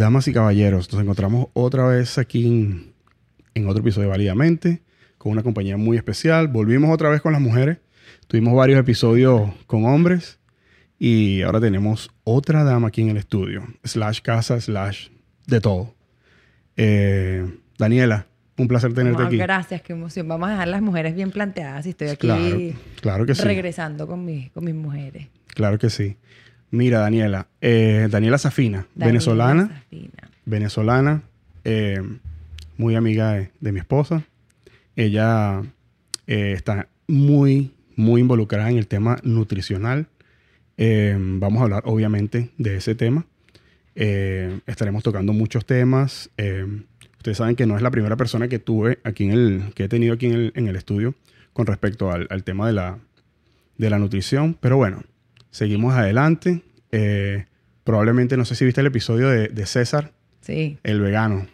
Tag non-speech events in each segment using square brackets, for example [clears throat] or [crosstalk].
Damas y caballeros, nos encontramos otra vez aquí en, en otro episodio de Válidamente con una compañía muy especial. Volvimos otra vez con las mujeres. Tuvimos varios episodios con hombres y ahora tenemos otra dama aquí en el estudio. Slash casa, slash de todo. Eh, Daniela, un placer tenerte No, aquí. Gracias, qué emoción. Vamos a dejar las mujeres bien planteadas y estoy aquí Claro, claro que sí. regresando con, mis con mis mujeres. Claro que sí. Mira, Daniela. eh, Daniela Safina, Daniela venezolana. Safina. venezolana, eh, muy amiga de, de mi esposa. Ella eh, está muy, muy involucrada en el tema nutricional. Vamos a hablar, obviamente, de ese tema. Estaremos tocando muchos temas. Ustedes saben que no es la primera persona que tuve aquí en el, que he tenido aquí en el, en el estudio con respecto al, al tema de la, de la nutrición. Pero bueno, seguimos adelante. Eh, probablemente, no sé si viste el episodio de, de César, Sí, el vegano.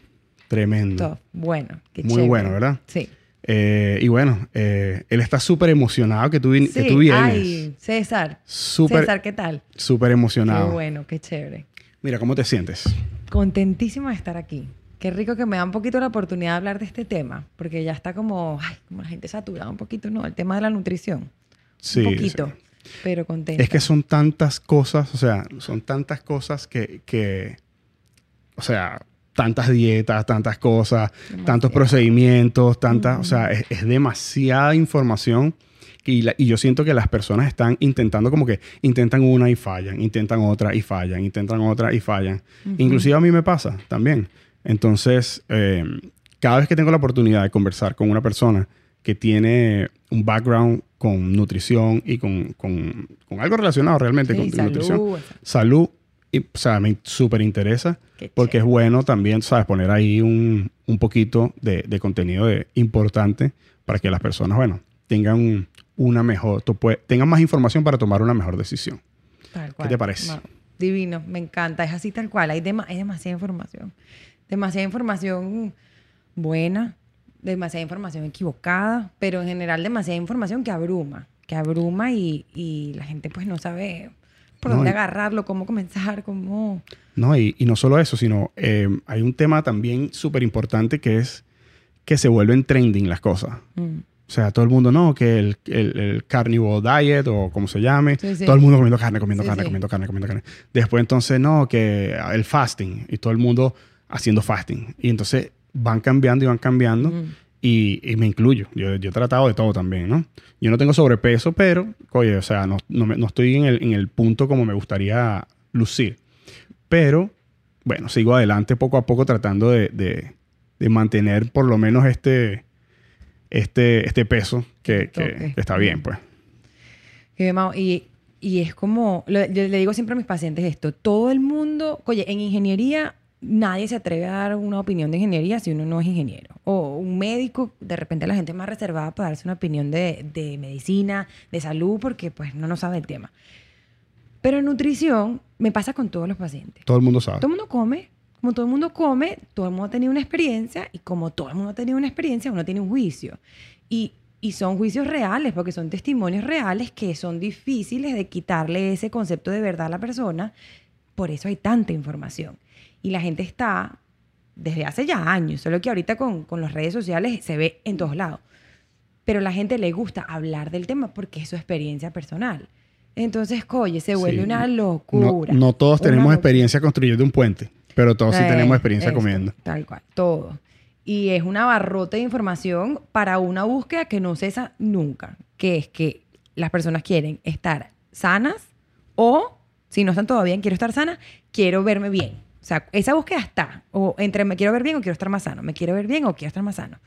Tremendo. top. Bueno, qué Muy chévere. bueno, ¿verdad? Sí. Eh, y bueno, eh, él está súper emocionado que tú, que Sí, tú vienes. Ay, César. Súper, César, ¿qué tal? súper emocionado. Qué bueno, qué chévere. Mira, ¿cómo te sientes? Contentísima de estar aquí. Qué rico que me da un poquito la oportunidad de hablar de este tema, porque ya está como, ay, como la gente saturada un poquito, ¿no? El tema de la nutrición. Sí. un poquito, sí. Pero contenta. Es que son tantas cosas, o sea, son tantas cosas que, que o sea, tantas dietas, tantas cosas, tantos Demasiado. procedimientos, tantas, o sea, es, es demasiada información y, la- y yo siento que las personas están intentando como que intentan una y fallan, intentan otra y fallan, intentan otra y fallan. Inclusive a mí me pasa también. Entonces, eh, cada vez que tengo la oportunidad de conversar con una persona que tiene un background con nutrición y con, con- con algo relacionado realmente Sí, con salud, nutrición, salud, y, o sea, me súper interesa Qué porque es chévere. bueno también, ¿sabes? Poner ahí un, un poquito de, de contenido de- importante para que las personas, bueno, tengan un- una mejor, tú puedes- tengan más información para tomar una mejor decisión. Tal ¿Qué cual. te parece? No, divino, me encanta. Es así tal cual. Hay, dema- hay demasiada información. Demasiada información buena, demasiada información equivocada, pero en general demasiada información que abruma. Que abruma y, y la gente pues no sabe por No, dónde agarrarlo, cómo comenzar, cómo... No, y, y no solo eso, sino eh, hay un tema también súper importante que es que se vuelven trending las cosas. Mm. O sea, todo el mundo, no, que el, el, el carnivore diet o como se llame, Sí, sí. todo el mundo comiendo carne, comiendo Sí, carne, comiendo carne, comiendo carne. Después entonces, no, que el fasting y todo el mundo haciendo fasting. Y entonces van cambiando y van cambiando Mm. y, y me incluyo. Yo, yo he tratado de todo también, ¿no? Yo no tengo sobrepeso, pero, oye, o sea, no, no, no estoy en el, en el punto como me gustaría lucir. Pero, bueno, sigo adelante poco a poco tratando de, de- de mantener por lo menos este, este, este peso que, que- que está bien, pues. Y, y, es como, yo le digo siempre a mis pacientes esto, todo el mundo, oye, en ingeniería nadie se atreve a dar una opinión de ingeniería si uno no es ingeniero. O un médico, de repente la gente es más reservada para darse una opinión de, de medicina, de salud, porque pues no nos sabe el tema. Pero en nutrición me pasa con todos los pacientes. Todo el mundo sabe. Todo el mundo come, como todo el mundo come, todo el mundo ha tenido una experiencia y como todo el mundo ha tenido una experiencia, uno tiene un juicio. Y, y son juicios reales, porque son testimonios reales que son difíciles de quitarle ese concepto de verdad a la persona. Por eso hay tanta información. Y la gente está desde hace ya años, solo que ahorita con, con las redes sociales se ve en todos lados. Pero a la gente le gusta hablar del tema porque es su experiencia personal. Entonces, oye, se vuelve Sí. una locura. no todos Una tenemos locura. experiencia construyendo un puente, pero todos sí tenemos experiencia esto, comiendo. Tal cual, todo. Y es una barrota de información para una búsqueda que no cesa nunca, que es que las personas quieren estar sanas o, si no están todavía quiero estar sana, quiero verme bien. O sea, esa búsqueda está. O entre me quiero ver bien o quiero estar más sano. Me quiero ver bien o quiero estar más sano.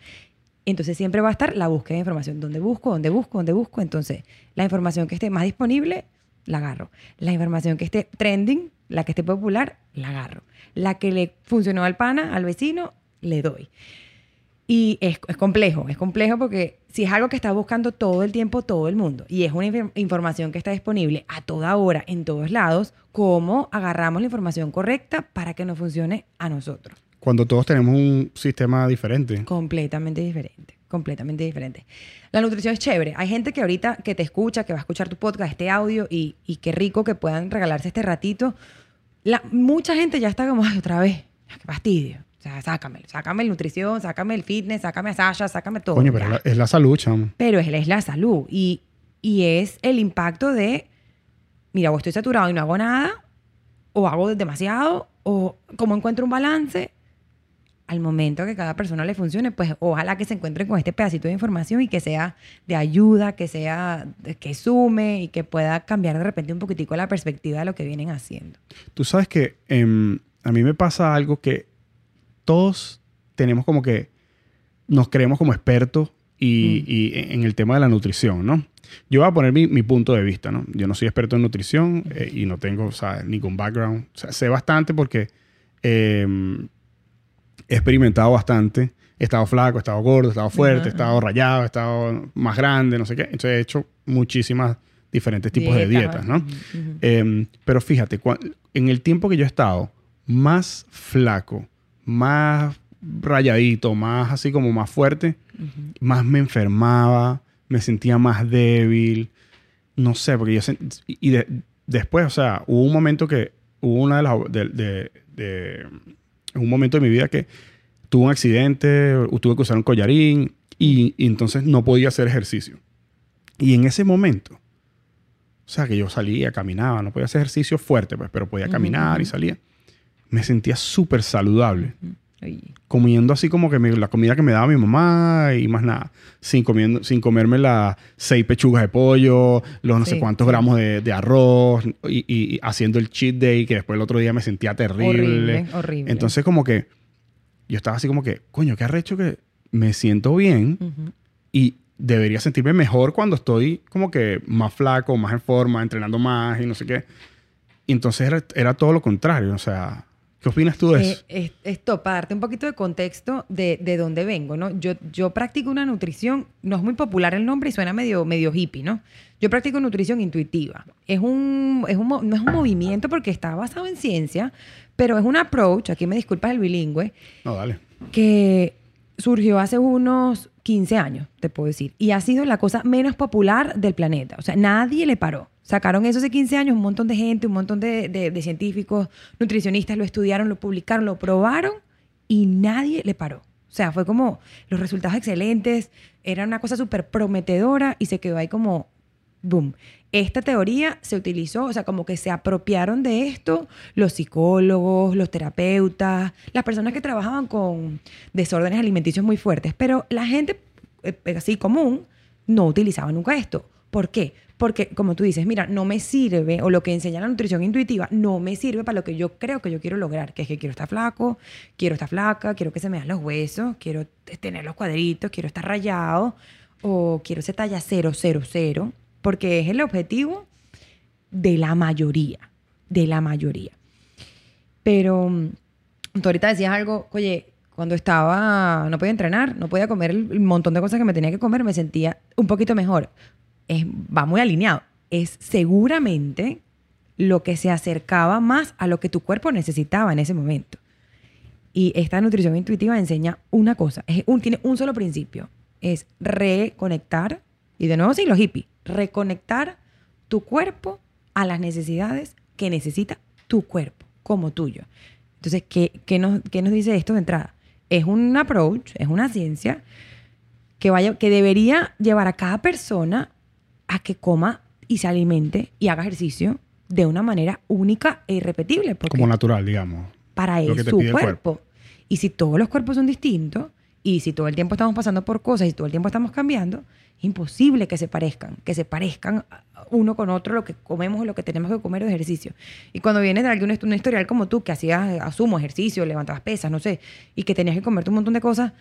Entonces siempre va a estar la búsqueda de información. ¿Dónde busco? ¿Dónde busco? ¿Dónde busco? Entonces, la información que esté más disponible, la agarro. La información que esté trending, la que esté popular, la agarro. La que le funcionó al pana, al vecino, le doy. Y es, es complejo, es complejo porque si es algo que está buscando todo el tiempo todo el mundo y es una inf- información que está disponible a toda hora en todos lados, ¿cómo agarramos la información correcta para que nos funcione a nosotros? Cuando todos tenemos un sistema diferente. Completamente diferente, completamente diferente. La nutrición es chévere. Hay gente que ahorita que te escucha, que va a escuchar tu podcast, este audio y, y qué rico que puedan regalarse este ratito. La, mucha gente ya está como, "Ay, otra vez, qué fastidio. Sea, sácame, sácame el nutrición, sácame el fitness, sácame a Sasha, sácame todo. Coño, pero es la, es la salud, chamo. Pero es, es la salud. Y, y es el impacto de, mira, o estoy saturado y no hago nada, o hago demasiado, o como encuentro un balance. Al momento que cada persona le funcione, pues ojalá que se encuentre con este pedacito de información y que sea de ayuda, que sea, que sume y que pueda cambiar de repente un poquitico la perspectiva de lo que vienen haciendo. Tú sabes que em, a mí me pasa algo que todos tenemos como que nos creemos como expertos y, y en el tema de la nutrición, ¿no? Yo voy a poner mi, mi punto de vista, ¿no? Yo no soy experto en nutrición eh, y no tengo, o sea, ningún background. O sea, sé bastante porque em, he experimentado bastante. He estado flaco, he estado gordo, he estado fuerte, he estado rayado, he estado más grande, no sé qué. Entonces he hecho muchísimas diferentes tipos de dietas, ¿no? Em, pero fíjate, en el tiempo que yo he estado más flaco, más rayadito, más así como más fuerte, más me enfermaba, me sentía más débil, no sé, porque yo sent- y y de- después, o sea, hubo un momento que hubo una de las de, de- de- un momento de mi vida que tuve un accidente, tuve que usar un collarín y, y entonces no podía hacer ejercicio. Y en ese momento, o sea, que yo salía, caminaba, no podía hacer ejercicio fuerte, pues, pero podía caminar y salía. Me sentía súper saludable comiendo así como que me- la comida que me daba mi mamá y más nada. Sin, comiendo, sin comerme las seis pechugas de pollo, los no sé cuántos gramos de, de arroz y, haciendo el cheat day que después el otro día me sentía terrible. horrible, horrible. Entonces como que yo estaba así como que, coño, qué arrecho que me siento bien y debería sentirme mejor cuando estoy como que más flaco, más en forma, entrenando más y no sé qué. Y entonces era, era todo lo contrario. O sea, ¿qué opinas tú de Eh, eso? es- esto, para darte un poquito de contexto de, de dónde vengo, ¿no? Yo, yo practico una nutrición, no es muy popular el nombre y suena medio, medio hippie, ¿no? Yo practico nutrición intuitiva. Es un, es un, no es un movimiento porque está basado en ciencia, pero es un approach, aquí me disculpas el bilingüe, No, dale. que surgió hace unos 15 años, te puedo decir, y ha sido la cosa menos popular del planeta. O sea, nadie le paró. Sacaron eso hace 15 años, un montón de gente, un montón de, científicos, nutricionistas lo estudiaron, lo publicaron, lo probaron y nadie le paró. O sea, fue como los resultados excelentes, era una cosa súper prometedora y se quedó ahí como boom. Esta teoría se utilizó, o sea, como que se apropiaron de esto los psicólogos, los terapeutas, las personas que trabajaban con desórdenes alimenticios muy fuertes, pero la gente eh, así común no utilizaba nunca esto. ¿Por qué? Porque, como tú dices, mira, no me sirve, o lo que enseña la nutrición intuitiva, no me sirve para lo que yo creo que yo quiero lograr, que es que quiero estar flaco, quiero estar flaca, quiero que se me dan los huesos, quiero tener los cuadritos, quiero estar rayado, o quiero ser talla 000, porque es el objetivo de la mayoría, de la mayoría. Pero mm, tú ahorita decías algo, oye, cuando estaba, no podía entrenar, no podía comer el montón de cosas que me tenía que comer, me sentía un poquito mejor. Es, va muy alineado. Es seguramente lo que se acercaba más a lo que tu cuerpo necesitaba en ese momento. Y esta nutrición intuitiva enseña una cosa, es un, tiene un solo principio, es reconectar, y de nuevo sí, los hippies, reconectar tu cuerpo a las necesidades que necesita tu cuerpo, como tuyo. Entonces, ¿qué, qué nos, qué nos dice esto de entrada? Es un approach, es una ciencia que, vaya, que debería llevar a cada persona a que coma y se alimente y haga ejercicio de una manera única e irrepetible. Porque Como natural, digamos. para él su cuerpo. Y si todos los cuerpos son distintos, y si todo el tiempo estamos pasando por cosas y todo el tiempo estamos cambiando, es imposible que se parezcan, que se parezcan uno con otro lo que comemos o lo que tenemos que comer de ejercicio. Y cuando viene de alguien un historial como tú, que hacías, asumo, ejercicio, levantabas pesas, no sé, y que tenías que comerte un montón de cosas,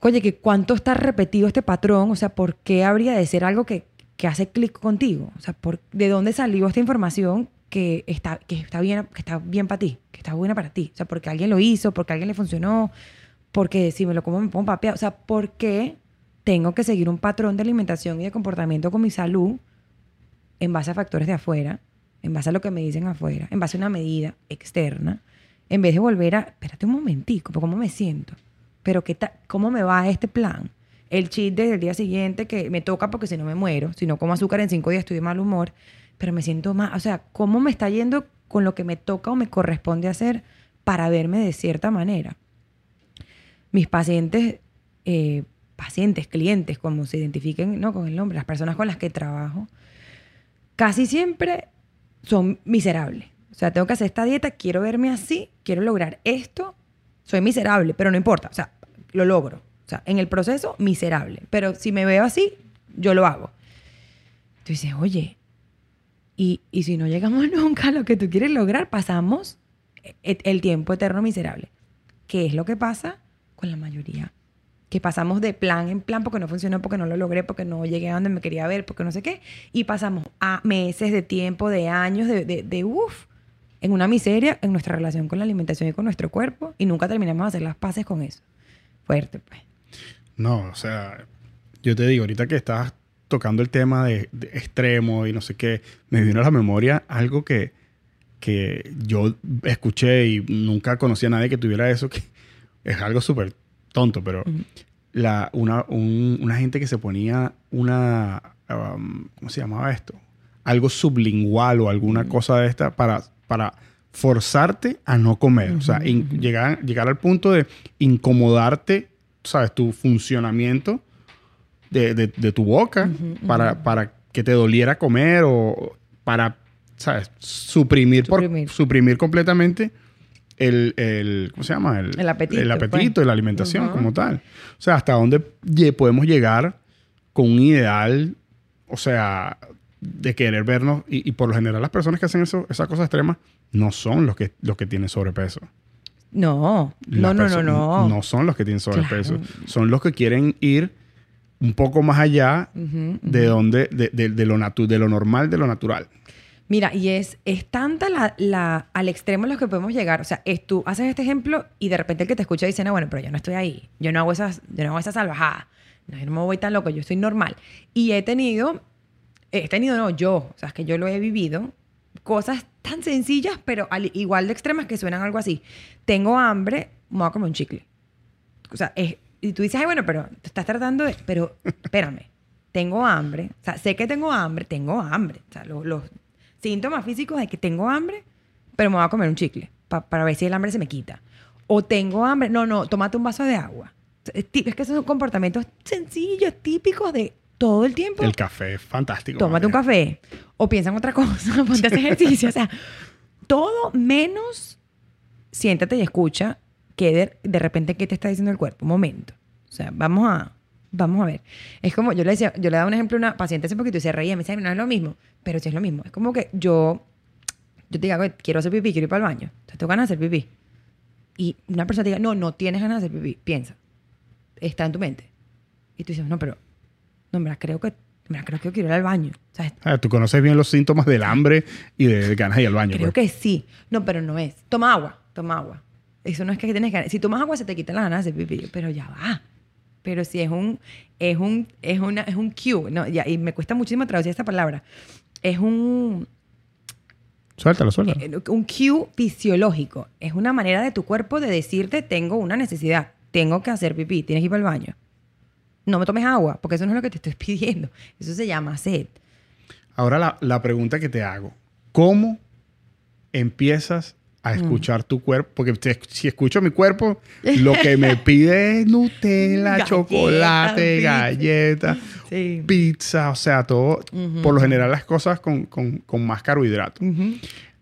oye, que cuánto está repetido este patrón, o sea, ¿por qué habría de ser algo que, que hace clic contigo? O sea, ¿por, ¿de dónde salió esta información que está, que está bien, que está bien para ti, que está buena para ti? O sea, porque alguien lo hizo, porque alguien le funcionó, porque si me lo como me pongo papeado. O sea, ¿por qué tengo que seguir un patrón de alimentación y de comportamiento con mi salud en base a factores de afuera, en base a lo que me dicen afuera, en base a una medida externa, en vez de volver a, espérate un momentico, ¿cómo me siento? Pero ¿qué ¿cómo me va este plan? El cheat desde el día siguiente que me toca porque si no me muero, si no como azúcar en cinco días estoy de mal humor, pero me siento más, o sea, ¿cómo me está yendo con lo que me toca o me corresponde hacer para verme de cierta manera. Mis pacientes, eh, pacientes, clientes, como se identifiquen ¿no? con el nombre, las personas con las que trabajo, casi siempre son miserables. O sea, tengo que hacer esta dieta, quiero verme así, quiero lograr esto, soy miserable, pero no importa, o sea, lo logro. O sea, en el proceso, miserable. Pero si me veo así, yo lo hago. Tú dices, oye, y, y si no llegamos [laughs] nunca a lo que tú quieres lograr, pasamos e- el tiempo eterno miserable. ¿Qué es lo que pasa con la mayoría? Que pasamos de plan en plan porque no funcionó, porque no lo logré, porque no llegué a donde me quería ver, porque no sé qué. Y pasamos a meses de tiempo, de años, de, de, de uff, en una miseria en nuestra relación con la alimentación y con nuestro cuerpo. Y nunca terminamos de hacer las paces con eso. Fuerte, pues. No, o sea, yo te digo, ahorita que estás tocando el tema de, de extremo y no sé qué, me vino a la memoria algo que, que yo escuché y nunca conocí a nadie que tuviera eso, que [laughs] es algo súper tonto, pero la, una, un- una gente que se ponía una, um, ¿cómo se llamaba esto? Algo sublingual o alguna cosa de esta para, para forzarte a no comer. O sea, in- llegar, llegar al punto de incomodarte, ¿sabes? Tu funcionamiento de, de- de tu boca para, para que te doliera comer o para, ¿sabes? Suprimir, por- Suprimir. suprimir completamente el, el- ¿cómo se llama? El apetito, El apetito pues. la alimentación como tal. O sea, hasta dónde podemos llegar con un ideal, o sea, de querer vernos. Y, y por lo general las personas que hacen eso, esas cosas extremas no son los que, los que tienen sobrepeso. No, no, no, no, no. No son los que tienen sobrepeso. Claro. Son los que quieren ir un poco más allá Ujú, de donde, de, de- de lo natu- de lo normal, de lo natural. Mira, y es, es tanta la, la- al extremo en los que podemos llegar. O sea, es tú haces este ejemplo y de repente el que te escucha dice, no, bueno, pero yo no estoy ahí. Yo no hago esas, yo no hago esas salvajadas. No, yo no me voy tan loco, yo estoy normal. Y he tenido, he tenido, no, yo, o sea, es que yo lo he vivido, cosas tan sencillas, pero al- igual de extremas que suenan algo así. Tengo hambre, me voy a comer un chicle. O sea, es, y tú dices, bueno, pero te estás tratando de, pero espérame, tengo hambre, o sea, sé que tengo hambre, tengo hambre. Los síntomas físicos de que tengo hambre, pero me voy a comer un chicle pa- para ver si el hambre se me quita. O tengo hambre, no, no, tómate un vaso de agua. Es, que son comportamientos sencillos, típicos de todo el tiempo. El café es fantástico. Tómate un café. O piensa en otra cosa, [laughs] ponte a hacer ejercicio. O sea, todo menos siéntate y escucha que de, de repente qué te está diciendo el cuerpo. Un momento. O sea, vamos a, vamos a ver. Es como, yo le decía, yo le daba un ejemplo a una paciente hace poquito y se reía, me decía, no es lo mismo, pero sí es lo mismo. Es como que yo, yo te digo, "Oye, quiero hacer pipí, quiero ir para el baño. Entonces tengo ganas de hacer pipí. Y una persona te diga, no, no tienes ganas de hacer pipí. Piensa. Está en tu mente. Y tú dices, no, pero, no, me creo que, me la creo que quiero ir al baño. Ah, Tú conoces bien los síntomas del hambre y de ganas de ir al baño. Creo pues. que sí. No, pero no es. Toma agua, toma agua. Eso no es que tienes ganas. Si tomas agua se te quitan las ganas de pipí, pero ya va. Pero si es un es un es una es un cue, no, ya, y me cuesta muchísimo traducir esta palabra. Es un Suéltalo, suéltalo. eh, un cue fisiológico. Es una manera de tu cuerpo de decirte tengo una necesidad, tengo que hacer pipí, tienes que ir el baño. No me tomes agua, porque eso no es lo que te estoy [laughs] pidiendo. Eso se llama sed. Ahora la, la pregunta que te hago. ¿Cómo empiezas a Mm. escuchar tu cuerpo? Porque si- escucho mi cuerpo, lo que me [laughs] pide es Nutella, Galletas, chocolate, pizza. galletas, Sí. pizza, o sea, todo. Por lo general las cosas con, con- con más carbohidratos. Ujú.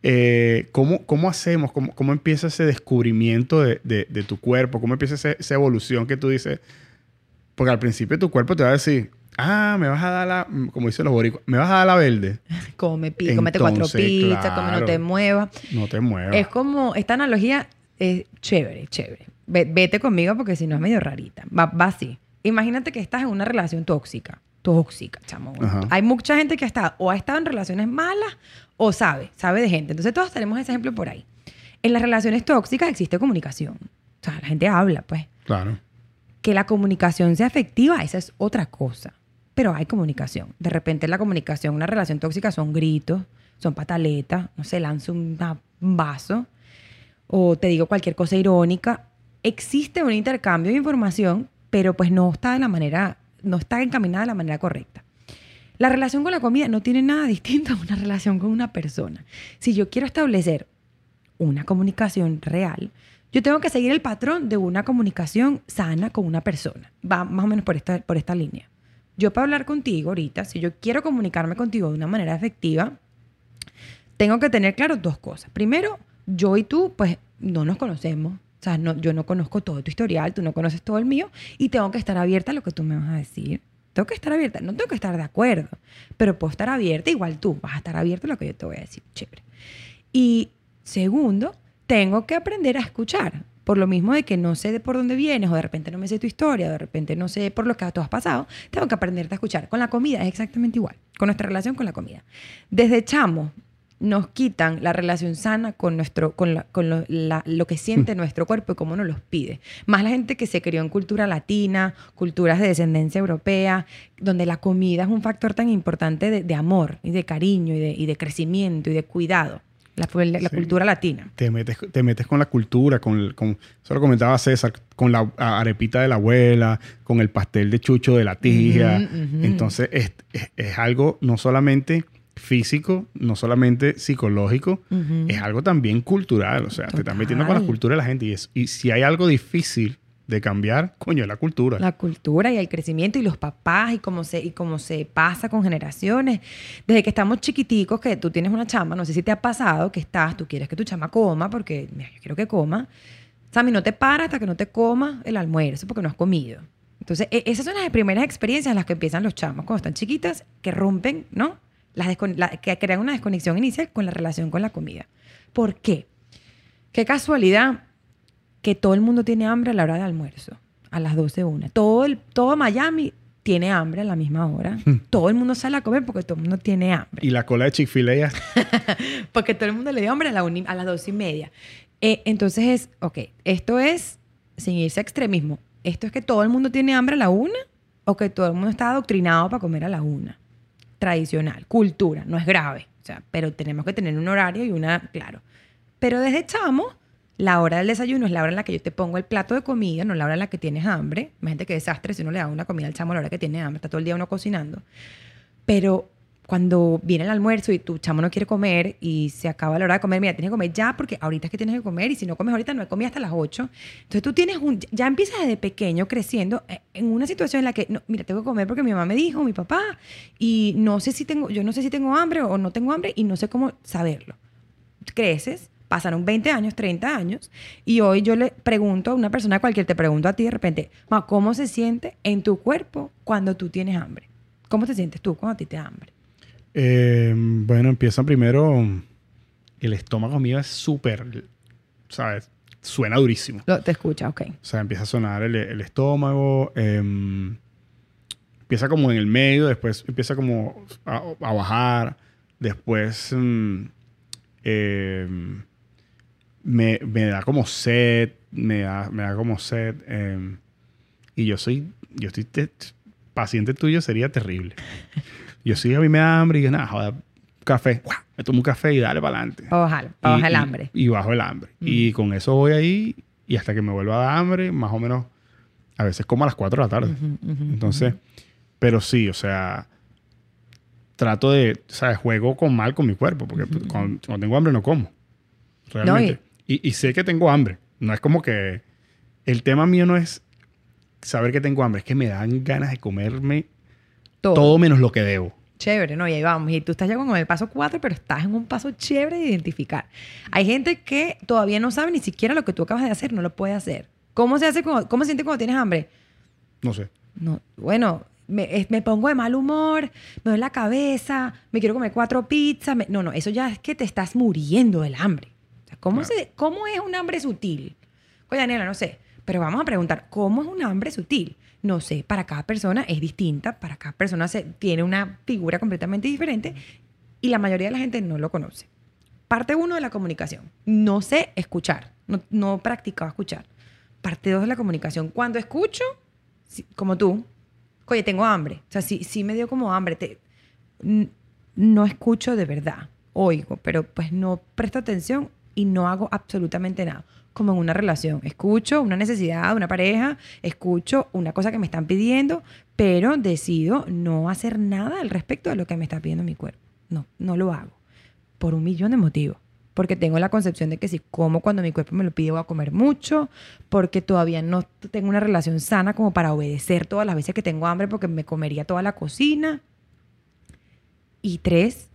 Eh, ¿cómo, cómo hacemos? ¿Cómo, cómo empieza ese descubrimiento de, de- de tu cuerpo? ¿Cómo empieza ese- esa evolución que tú dices? Porque al principio tu cuerpo te va a decir, ah, me vas a dar la, como dicen los boricuas, me vas a dar la verde. [laughs] Come pi- cómete cuatro Entonces, pizzas, come, no te muevas. No te muevas. Es como, esta analogía es chévere, chévere. Ve- vete conmigo porque si no es medio rarita. Va, va así. Imagínate que estás en una relación tóxica. Tóxica, chamo. Ajá. Hay mucha gente que ha estado, o ha estado en relaciones malas o sabe, sabe de gente. Entonces todos tenemos ese ejemplo por ahí. En las relaciones tóxicas existe comunicación. O sea, la gente habla, pues. Claro. Que la comunicación sea efectiva, esa es otra cosa. Pero hay comunicación. De repente la comunicación, una relación tóxica son gritos, son pataletas, no sé, lanzo un vaso o te digo cualquier cosa irónica. Existe un intercambio de información, pero pues no está de la manera, no está encaminada de la manera correcta. La relación con la comida no tiene nada [laughs] distinto a una relación con una persona. Si yo quiero establecer una comunicación real, yo tengo que seguir el patrón de una comunicación sana con una persona. Va más o menos por esta, por esta línea. Yo para hablar contigo ahorita, si yo quiero comunicarme contigo de una manera efectiva, tengo que tener claro dos cosas. Primero, yo y tú, pues no nos conocemos. O sea, no, yo no conozco todo tu historial, tú no conoces todo el mío y tengo que estar abierta a lo que tú me vas a decir. Tengo que estar abierta, no tengo que estar de acuerdo, pero puedo estar abierta, igual tú vas a estar abierto a lo que yo te voy a decir. Chévere. Y segundo, tengo que aprender a escuchar. Por lo mismo de que no sé de por dónde vienes, o de repente no me sé tu historia, o de repente no sé por lo que tú has pasado, tengo que aprenderte a escuchar. Con la comida es exactamente igual, con nuestra relación con la comida. Desde chamo nos quitan la relación sana con, nuestro, con, con lo, lo, que siente nuestro cuerpo y cómo nos los pide. Más la gente que se crió en cultura latina, culturas de descendencia europea, donde la comida es un factor tan importante de, de amor y de cariño y de, y de crecimiento y de cuidado la, la cultura latina. Te metes, te metes con la cultura, con, con, eso lo comentaba César, con la arepita de la abuela, con el pastel de chucho de la tía. Entonces es, es, algo no solamente físico, no solamente psicológico, es algo también cultural. O sea, te estás metiendo con la cultura de la gente. Y, es, y si hay algo difícil de cambiar, coño, la cultura. La cultura y el crecimiento y los papás y cómo se, y cómo se pasa con generaciones. Desde que estamos chiquiticos, que tú tienes una chama, no sé si te ha pasado que estás, tú quieres que tu chama coma, porque yo quiero que coma. Sammy, no te para hasta que no te coma el almuerzo porque no has comido. Entonces, e, esas son las primeras experiencias en las que empiezan los chamos cuando están chiquitas, que rompen, ¿no? Las que crean una desconexión inicial con la relación con la comida. ¿Por qué? Qué casualidad que todo el mundo tiene hambre a la hora de almuerzo, a las 12 una. Todo, el, todo Miami tiene hambre a la misma hora. Hmm. todo el mundo sale a comer porque todo el mundo tiene hambre. ¿Y la cola de Chick-fil-A? [laughs] porque todo el mundo le dio hambre a, la a las 12 y media. Eh, entonces es, ok, esto es, sin irse a extremismo, esto es que todo el mundo tiene hambre a la una o que todo el mundo está adoctrinado para comer a la una. Tradicional, cultura, no es grave, o sea, pero tenemos que tener un horario y una, claro. Pero desde chamo la hora del desayuno es la hora en la que yo te pongo el plato de comida, no la hora en la que tienes hambre. Imagínate qué desastre si uno le da una comida al chamo a la hora que tiene hambre, está todo el día uno cocinando. Pero cuando viene el almuerzo y tu chamo no quiere comer y se acaba la hora de comer, mira, tienes que comer ya porque ahorita es que tienes que comer y si no comes ahorita no hay comida hasta las 8. Entonces tú tienes un, ya empiezas desde pequeño creciendo eh, en una situación en la que, no, mira, tengo que comer porque mi mamá me dijo, mi papá, y no sé si tengo, yo no sé si tengo hambre o no tengo hambre y no sé cómo saberlo. Creces pasaron 20 años, 30 años, y hoy yo le pregunto a una persona cualquier, te pregunto a ti de repente, ¿cómo se siente en tu cuerpo cuando tú tienes hambre? ¿Cómo te sientes tú cuando a ti te da hambre? Eh, bueno, empieza primero, el estómago mío es súper, ¿sabes? Suena durísimo. te escucha, ok. O sea, empieza a sonar el, estómago, em, empieza como en el medio, después empieza como a, bajar, después... Eh, me, da como sed, me da, me da como sed. Em, y yo soy, yo estoy, paciente tuyo sería terrible. Yo sí, a mí me da hambre y yo, nada, joder, café. Me tomo un café y dale para adelante. Bajar, bajar el hambre. Y, bajo el hambre. Y mm. con eso voy ahí y hasta que me vuelva a dar hambre, más o menos, a veces como a las 4 de la tarde. Entonces, pero sí, o sea, trato de, o sea, juego con mal con mi cuerpo, porque cuando, tengo hambre no como. Realmente. Y, sé que tengo hambre. No es como que... El tema mío no es saber que tengo hambre, es que me dan ganas de comerme todo, menos lo que debo. Chévere, ¿no? Y ahí vamos. Y tú estás ya con el paso 4, pero estás en un paso chévere de identificar. Hay gente que todavía no sabe ni siquiera lo que tú acabas de hacer, no lo puede hacer. ¿Cómo se hace? ¿Cómo se siente cuando tienes hambre? No sé. No, bueno, me, me, pongo de mal humor, me duele la cabeza, me quiero comer cuatro pizzas. no, no, eso ya es que te estás muriendo del hambre. ¿Cómo, se, ¿Cómo es un hambre sutil? Oye, Daniela, no sé. Pero vamos a preguntar, ¿cómo es un hambre sutil? No sé, para cada persona es distinta, para cada persona se, tiene una figura completamente diferente y la mayoría de la gente no lo conoce. Parte uno de la comunicación. No sé escuchar, no, no practicaba escuchar. Parte dos de la comunicación. Cuando escucho, como tú, oye, tengo hambre. O sea, sí, sí me dio como hambre. Te, no escucho de verdad, oigo, pero pues no presto atención y no hago absolutamente nada. Como en una relación. Escucho una necesidad de una pareja, escucho una cosa que me están pidiendo, pero decido no hacer nada al respecto de lo que me está pidiendo mi cuerpo. No, no lo hago. Por un millón de motivos. porque tengo la concepción de que si como cuando mi cuerpo me lo pide voy a comer mucho, porque todavía no tengo una relación sana como para obedecer todas las veces que tengo hambre porque me comería toda la cocina. Y tres,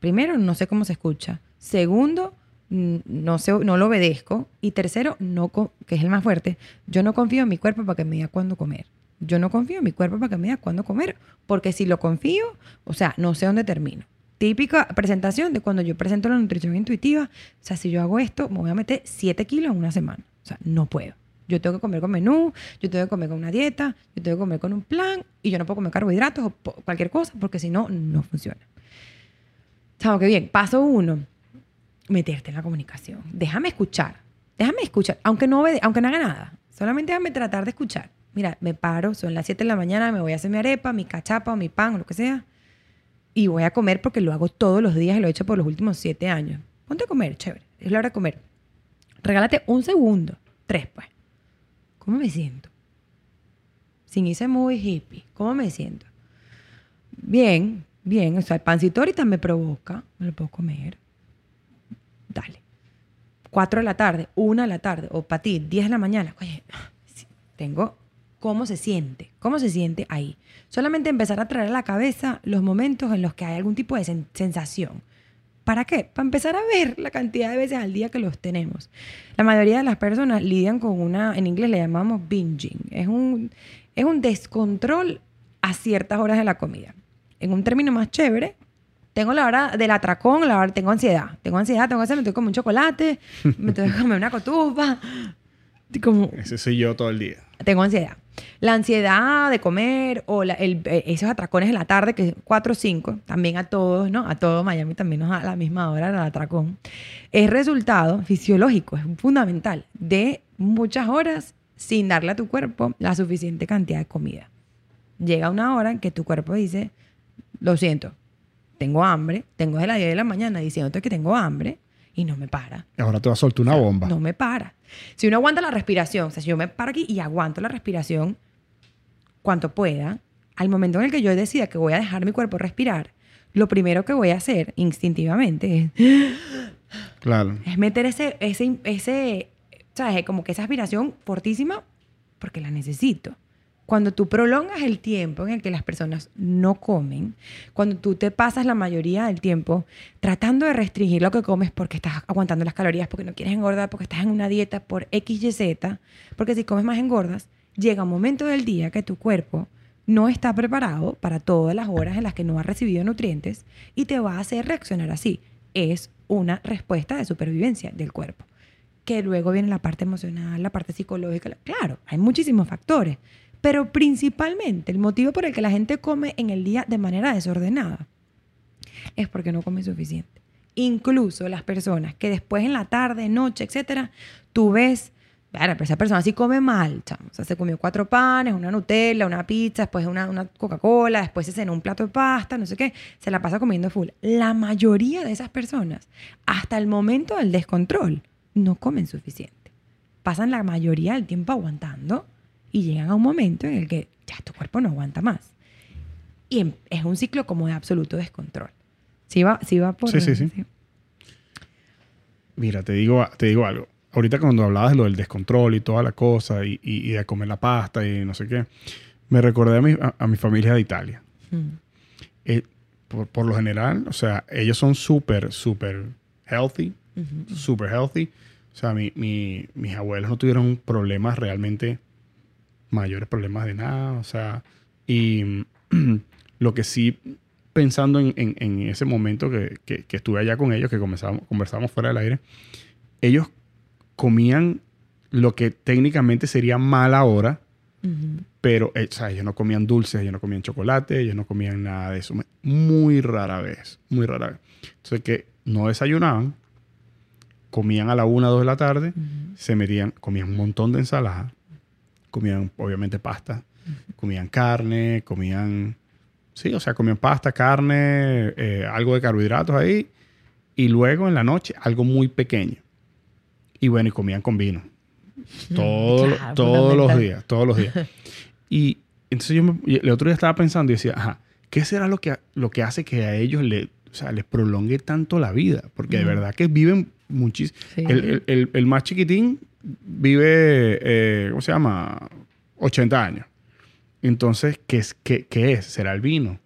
primero, no sé cómo se escucha. Segundo, no, sé, no lo obedezco. Y tercero, no, que es el más fuerte, yo no confío en mi cuerpo para que me diga cuándo comer. Yo no confío en mi cuerpo para que me diga cuándo comer, porque si lo confío, o sea, no sé dónde termino. Típica presentación de cuando yo presento la nutrición intuitiva, o sea, si yo hago esto, me voy a meter 7 kilos en una semana. O sea, no puedo. Yo tengo que comer con menú, yo tengo que comer con una dieta, yo tengo que comer con un plan y yo no puedo comer carbohidratos o cualquier cosa porque si no, no funciona. Chao, qué bien. Paso uno, meterte en la comunicación. Déjame escuchar. Déjame escuchar, aunque no, aunque no haga nada. Solamente déjame tratar de escuchar. Mira, me paro, son las 7 de la mañana, me voy a hacer mi arepa, mi cachapa o mi pan o lo que sea. Y voy a comer porque lo hago todos los días y lo he hecho por los últimos 7 años. Ponte a comer, chévere. Es la hora de comer. Regálate un segundo. Tres, pues. ¿Cómo me siento? Sin irse muy hippie. ¿Cómo me siento? Bien, bien. O sea, el pancito ahorita me provoca. Me lo puedo comer. Dale. Cuatro de la tarde, una de la tarde, o para ti, diez de la mañana. Oye, tengo cómo se siente, cómo se siente ahí. Solamente empezar a traer a la cabeza los momentos en los que hay algún tipo de sensación. ¿Para qué? Para empezar a ver la cantidad de veces al día que los tenemos. La mayoría de las personas lidian con una, en inglés le llamamos binging. Es un, es un descontrol a ciertas horas de la comida. En un término más chévere, tengo la hora del atracón, la hora, tengo ansiedad. Tengo ansiedad, tengo ansiedad, me tengo que comer un chocolate, [laughs] me tengo que comer una cotufa. Como, Ese soy yo todo el día. Tengo ansiedad. La ansiedad de comer o eh, esos atracones en la tarde, que 4 o 5, también a todos, ¿no? A todo Miami también nos da a la misma hora el atracón, es resultado fisiológico, es fundamental, de muchas horas sin darle a tu cuerpo la suficiente cantidad de comida. Llega una hora en que tu cuerpo dice, lo siento, tengo hambre, tengo de las 10 de la mañana diciéndote que tengo hambre y no me para. Ahora te va a soltar una bomba. No me para. Si uno aguanta la respiración, o sea, si yo me paro aquí y aguanto la respiración cuanto pueda, al momento en el que yo decida que voy a dejar mi cuerpo respirar, lo primero que voy a hacer instintivamente es... [gasps] Claro. Es meter ese, ese, ese, ¿sabes? Como que esa aspiración fortísima porque la necesito. Cuando tú prolongas el tiempo en el que las personas no comen, cuando tú te pasas la mayoría del tiempo tratando de restringir lo que comes porque estás aguantando las calorías, porque no quieres engordar, porque estás en una dieta por X, Y, Z, porque si comes más engordas, llega un momento del día que tu cuerpo no está preparado para todas las horas en las que no ha recibido nutrientes y te va a hacer reaccionar así. Es una respuesta de supervivencia del cuerpo. Que luego viene la parte emocional, la parte psicológica. Claro, hay muchísimos factores pero principalmente el motivo por el que la gente come en el día de manera desordenada es porque no come suficiente. Incluso las personas que después en la tarde, noche, etcétera, tú ves, pero esa persona sí come mal, O sea, se comió cuatro panes, una Nutella, una pizza, después una, una Coca-Cola, después se cenó un plato de pasta, no sé qué, se la pasa comiendo full. La mayoría de esas personas, hasta el momento del descontrol, no comen suficiente. Pasan la mayoría del tiempo aguantando y llegan a un momento en el que ya tu cuerpo no aguanta más. Y em, es un ciclo como de absoluto descontrol. Sí va, sí va por... Sí, sí, sí. Mira, te digo, te digo algo. Ahorita cuando hablabas de lo del descontrol y toda la cosa y, y, de comer la pasta y no sé qué, me recordé a mi, a, mi familia de Italia. Mm. Eh, por, por, lo general, o sea, ellos son súper, súper healthy, súper healthy. O sea, mi, mi, mis abuelos no tuvieron problemas realmente mayores problemas de nada, o sea, y [clears throat] lo que sí, pensando en, en, ese momento que, que, estuve allá con ellos, que conversábamos, conversábamos fuera del aire, ellos comían lo que técnicamente sería mal ahora, pero eh, o sea, ellos no comían dulces, ellos no comían chocolate, ellos no comían nada de eso. Muy rara vez, muy rara vez. Entonces, que no desayunaban, comían a la una, dos de la tarde, se metían, comían un montón de ensalada, comían obviamente pasta, comían carne, comían, sí, o sea, comían pasta, carne, eh, algo de carbohidratos ahí, y luego en la noche algo muy pequeño. Y bueno, y comían con vino. [laughs] Todo, todos los días, todos los días. [laughs] Y entonces yo el otro día estaba pensando y decía, ajá, ¿qué será lo que, lo que hace que a ellos le, o sea, les prolongue tanto la vida, porque de verdad que viven muchísimo. Sí. El, el- el- el más chiquitín vive, eh, ¿cómo se llama? 80 años. Entonces, ¿qué es, qué, qué es? ¿Será el vino?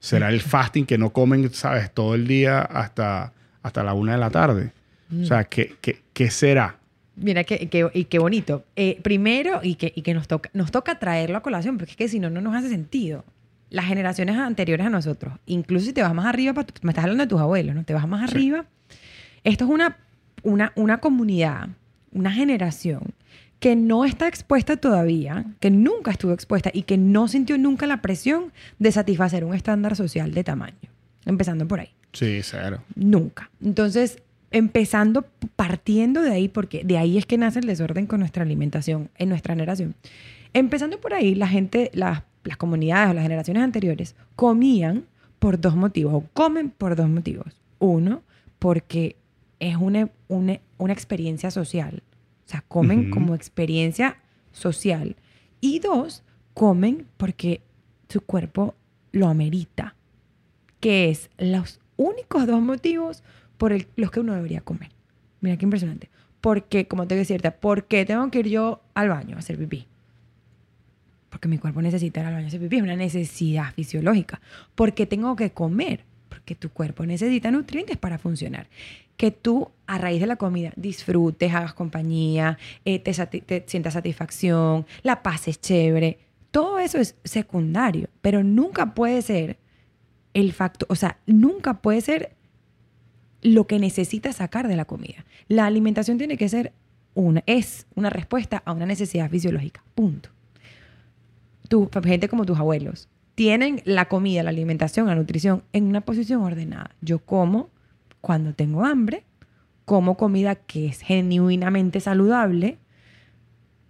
¿Será el fasting que no comen, sabes, todo el día hasta, hasta la una de la tarde? O sea, ¿qué, qué, qué será? Mira, qué, qué- y qué bonito. Eh, primero, y que, y que nos, toca, nos toca traerlo a colación, porque es que si no, no nos hace sentido. Las generaciones anteriores a nosotros, incluso si te vas más arriba, pa- me estás hablando de tus abuelos, ¿no? Te vas más Sí. arriba. Esto es una, una, una comunidad, una generación que no está expuesta todavía, que nunca estuvo expuesta y que no sintió nunca la presión de satisfacer un estándar social de tamaño. Empezando por ahí. Sí, cero. Nunca. Entonces, empezando, partiendo de ahí, porque de ahí es que nace el desorden con nuestra alimentación en nuestra generación. Empezando por ahí, la gente, las, las comunidades o las generaciones anteriores comían por dos motivos, o comen por dos motivos. Uno, porque es una, una, una experiencia social. O sea, comen como experiencia social. Y dos, comen porque su cuerpo lo amerita que es los únicos dos motivos por el- los que uno debería comer. Mira qué impresionante. Porque, como te decía, ¿por qué tengo que ir yo al baño a hacer pipí? Porque mi cuerpo necesita ir al baño a hacer pipí, es una necesidad fisiológica. ¿Por qué tengo que comer? Porque tu cuerpo necesita nutrientes para funcionar. Que tú, a raíz de la comida, disfrutes, hagas compañía, eh, te, te sientas satisfacción, la pases chévere. Todo eso es secundario, pero nunca puede ser el factor, o sea, nunca puede ser lo que necesitas sacar de la comida. La alimentación tiene que ser una, es una respuesta a una necesidad fisiológica. Punto. Tu, gente como tus abuelos tienen la comida, la alimentación, la nutrición en una posición ordenada. Yo como cuando tengo hambre, como comida que es genuinamente saludable,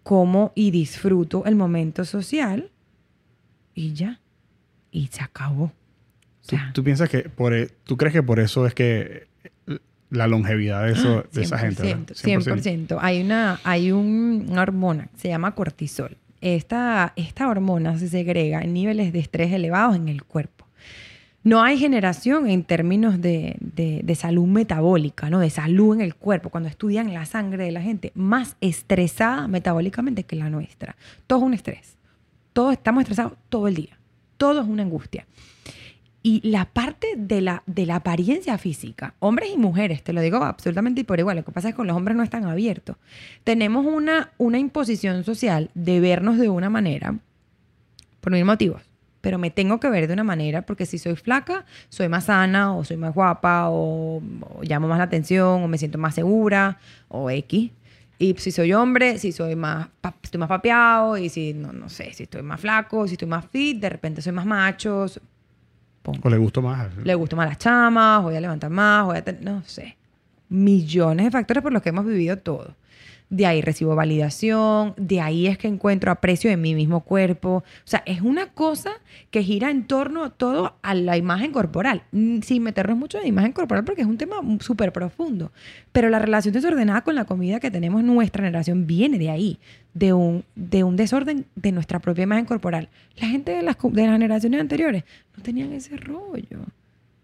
como y disfruto el momento social y ya. Y se acabó. ¿Tú, tú piensas que por, e- tú crees que por eso es que la longevidad de, eso, de esa gente, ¿verdad? 100%. 100%. Hay, una, hay un- una hormona que se llama cortisol. Esta, esta hormona se segrega en niveles de estrés elevados en el cuerpo. No hay generación en términos de, de- de salud metabólica, ¿no? de salud en el cuerpo, cuando estudian la sangre de la gente, más estresada metabólicamente que la nuestra. Todo es un estrés. Todos estamos estresados todo el día. Todo es una angustia. Y la parte de la, de la apariencia física, hombres y mujeres, te lo digo absolutamente por igual, lo que pasa es que con los hombres no están abiertos. Tenemos una, una imposición social de vernos de una manera, por mil motivos, pero me tengo que ver de una manera porque si soy flaca, soy más sana o soy más guapa o, llamo más la atención o me siento más segura o X. Y si soy hombre, si soy más, estoy más papeado y si, no, no sé, si estoy más flaco, si estoy más fit, de repente soy más macho. Pum. O le gustó más. Le gustan más las chamas, voy a levantar más, voy a ten- no sé. Millones de factores por los que hemos vivido todo. De ahí recibo validación, de ahí es que encuentro aprecio en mi mismo cuerpo. O sea, es una cosa que gira en torno todo a la imagen corporal, Mm, sin meternos mucho en la imagen corporal porque es un tema súper profundo. Pero la relación desordenada con la comida que tenemos nuestra generación viene de ahí, de un, de un desorden de nuestra propia imagen corporal. La gente de las, co- de las generaciones anteriores no tenían ese rollo.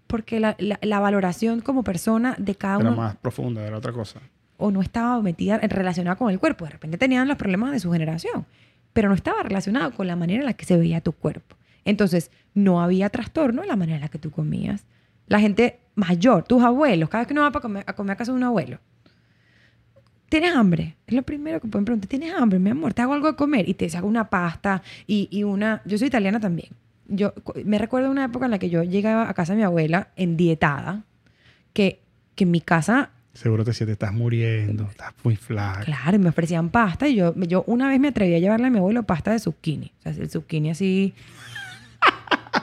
Porque la, la- la valoración como persona de cada Era uno más profunda, era otra cosa. O no estaba metida relacionada con el cuerpo. De repente tenían los problemas de su generación, pero no estaba relacionado con la manera en la que se veía tu cuerpo. Entonces, no había trastorno en la manera en la que tú comías. La gente mayor, tus abuelos, cada vez que uno va para comer, a comer a casa de un abuelo, ¿tienes hambre? Es lo primero que pueden preguntar. ¿Tienes hambre, mi amor? ¿Te hago algo de comer? Y te hago una pasta y, y una... Yo soy italiana también. Yo me recuerdo una época en la que yo llegaba a casa de mi abuela endietada, que, que en mi casa Seguro te sientes, estás muriendo, estás muy flaca. Claro, y me ofrecían pasta y yo, yo una vez me atreví a llevarle a mi abuelo pasta de zucchini. O sea, el zucchini así...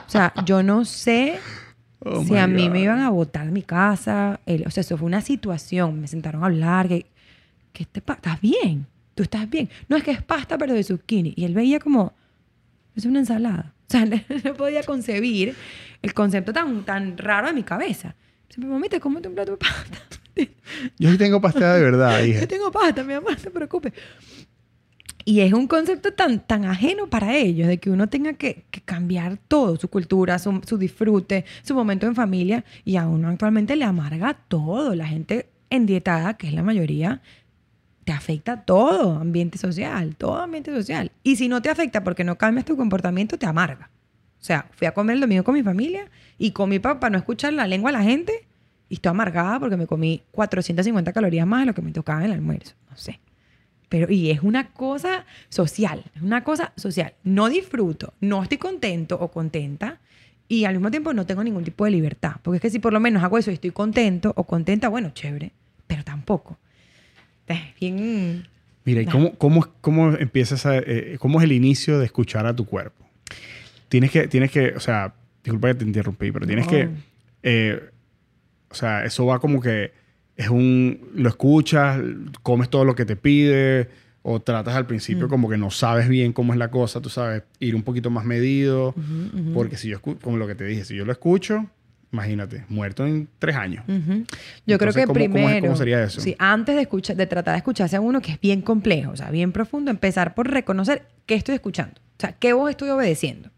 O sea, yo no sé Oh si a mí God. me iban a botar de mi casa. El- o sea, eso fue una situación. Me sentaron a hablar. Que, que te pa- ¿Estás bien? ¿Tú estás bien? No, es que es pasta, pero de zucchini. Y él veía como... Es una ensalada. O sea, [laughs] no podía concebir el concepto tan, tan raro de mi cabeza. Siempre, mamita, cómete un plato de pasta. [laughs] Yo sí tengo pasta de verdad, [laughs] hija. Yo tengo pasta, mi amor, no te preocupes. Y es un concepto tan, tan ajeno para ellos, de que uno tenga que, que cambiar todo, su cultura, su, su disfrute, su momento en familia, y a uno actualmente le amarga todo. La gente endietada, que es la mayoría, te afecta todo, ambiente social, todo ambiente social. Y si no te afecta porque no cambias tu comportamiento, te amarga. O sea, fui a comer el domingo con mi familia y comí para no escuchar la lengua de la gente y estoy amargada porque me comí 450 calorías más de lo que me tocaba en el almuerzo. No sé. Pero, y es una cosa social, es una cosa social. No disfruto, no estoy contento o contenta y al mismo tiempo no tengo ningún tipo de libertad. Porque es que si por lo menos hago eso y estoy contento o contenta, bueno, chévere, pero tampoco. Bien... Mira, ¿y cómo, cómo, cómo empiezas a, eh, cómo es el inicio de escuchar a tu cuerpo? Tienes que, tienes que, o sea, disculpa que te interrumpí, pero tienes que, eh, o sea, eso va como que es un, lo escuchas, comes todo lo que te pide, o tratas al principio como que no sabes bien cómo es la cosa, tú sabes, ir un poquito más medido, porque si yo, escu- como lo que te dije, si yo lo escucho, imagínate, muerto en tres años. Yo creo que ¿cómo- cómo es- primero, cómo sería eso? sí, antes de escuchar, de tratar de escucharse a uno que es bien complejo, o sea, bien profundo, empezar por reconocer qué estoy escuchando, o sea, qué voz estoy obedeciendo.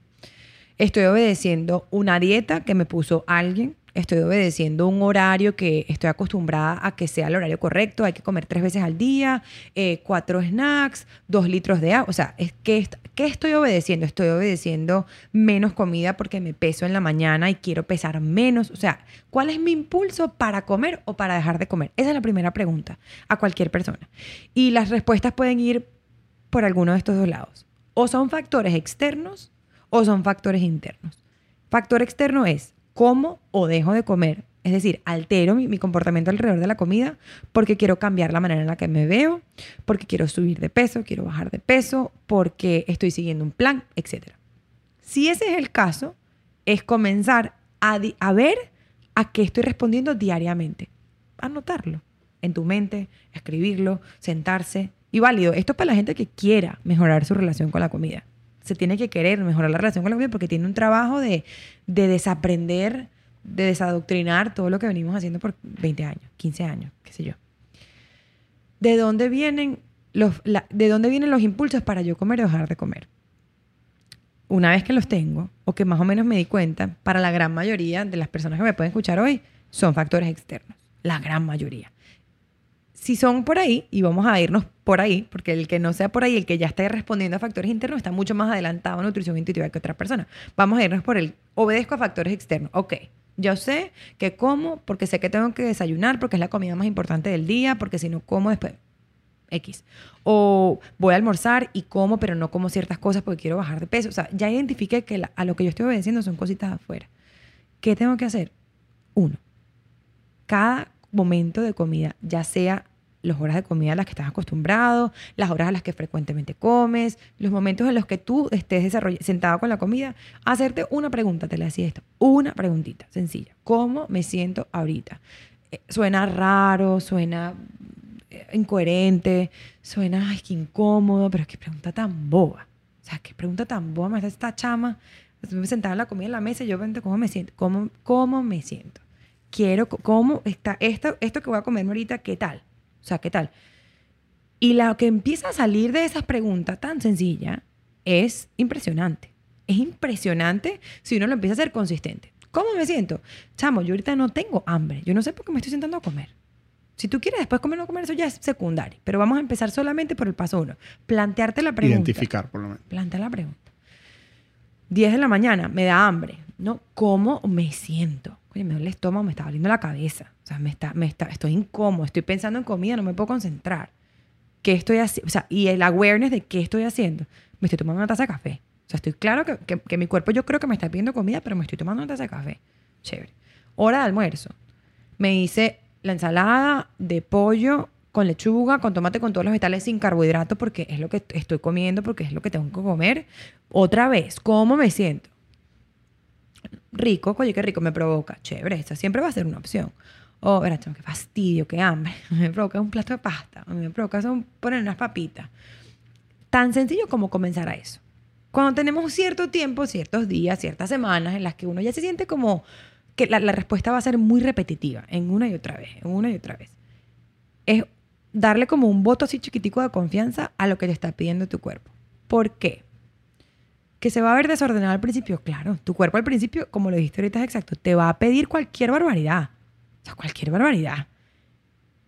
Estoy obedeciendo una dieta que me puso alguien, estoy obedeciendo un horario que estoy acostumbrada a que sea el horario correcto, hay que comer tres veces al día, eh, cuatro snacks, dos litros de agua, o sea, es que ¿qué estoy obedeciendo? Estoy obedeciendo menos comida porque me peso en la mañana y quiero pesar menos, o sea, ¿cuál es mi impulso para comer o para dejar de comer? Esa es la primera pregunta a cualquier persona. Y las respuestas pueden ir por alguno de estos dos lados. O son factores externos o son factores internos. Factor externo es cómo o dejo de comer, es decir, altero mi, mi comportamiento alrededor de la comida porque quiero cambiar la manera en la que me veo, porque quiero subir de peso, quiero bajar de peso, porque estoy siguiendo un plan, etc. Si ese es el caso, es comenzar a, a ver a qué estoy respondiendo diariamente. Anotarlo en tu mente, escribirlo, sentarse. Y válido, esto es para la gente que quiera mejorar su relación con la comida. Se tiene que querer mejorar la relación con la comida porque tiene un trabajo de, de desaprender, de desadoctrinar todo lo que venimos haciendo por 20 años, 15 años, qué sé yo. ¿De dónde vienen los, de dónde vienen los impulsos para yo comer o dejar de comer? Una vez que los tengo, o que más o menos me di cuenta, para la gran mayoría de las personas que me pueden escuchar hoy, son factores externos. La gran mayoría si son por ahí, y vamos a irnos por ahí, porque el que no sea por ahí, el que ya esté respondiendo a factores internos, está mucho más adelantado en nutrición intuitiva que otras personas. Vamos a irnos por el obedezco a factores externos. Ok, yo sé que como porque sé que tengo que desayunar, porque es la comida más importante del día, porque si no como después. X. O voy a almorzar y como, pero no como ciertas cosas porque quiero bajar de peso. O sea, ya identifiqué que a lo que yo estoy obedeciendo son cositas afuera. ¿Qué tengo que hacer? Uno, cada momento de comida, ya sea las horas de comida a las que estás acostumbrado, las horas a las que frecuentemente comes, los momentos en los que tú estés sentado con la comida, hacerte una pregunta, te le decía esto, una preguntita sencilla. ¿Cómo me siento ahorita? Eh, Suena raro, suena eh, incoherente, suena, ay, qué incómodo, pero qué pregunta tan boba. O sea, qué pregunta tan boba me hace esta chama. Me sentaba en la comida en la mesa y yo pregunto, ¿cómo me siento? ¿Cómo, cómo me siento? Quiero, cómo está esto, esto que voy a comerme ahorita, ¿qué tal? O sea, ¿qué tal? Y lo que empieza a salir de esas preguntas tan sencillas es impresionante. Es impresionante si uno lo empieza a hacer consistente. ¿Cómo me siento? Chamo, yo ahorita no tengo hambre. Yo no sé por qué me estoy sentando a comer. Si tú quieres después comer o no comer, eso ya es secundario. Pero vamos a empezar solamente por el paso uno. Plantearte la pregunta. Identificar, por lo menos. Plantea la pregunta. 10 de la mañana, me da hambre. ¿No? ¿Cómo me siento? Oye, me duele el estómago, me está doliendo la cabeza. O sea, me está, me está, estoy incómodo, estoy pensando en comida, no me puedo concentrar. ¿Qué estoy haciendo? O sea, y el awareness de qué estoy haciendo. Me estoy tomando una taza de café. O sea, estoy claro que, que- que mi cuerpo yo creo que me está pidiendo comida, pero me estoy tomando una taza de café. Chévere. Hora de almuerzo. Me hice la ensalada de pollo con lechuga, con tomate, con todos los vegetales sin carbohidratos, porque es lo que estoy comiendo, porque es lo que tengo que comer. Otra vez, ¿cómo me siento? Rico, oye, qué rico, me provoca. Chévere, esa siempre va a ser una opción. O, verá, chamo, qué fastidio, qué hambre. [laughs] Me provoca un plato de pasta. Me provoca son poner unas papitas. Tan sencillo como comenzar a eso. Cuando tenemos cierto tiempo, ciertos días, ciertas semanas en las que uno ya se siente como que la, la respuesta va a ser muy repetitiva, en una y otra vez, en una y otra vez. Es darle como un voto así chiquitico de confianza a lo que te está pidiendo tu cuerpo. ¿Por qué? Que se va a ver desordenado al principio. Claro, tu cuerpo al principio, como lo dijiste ahorita, es exacto, te va a pedir cualquier barbaridad. O sea, cualquier barbaridad.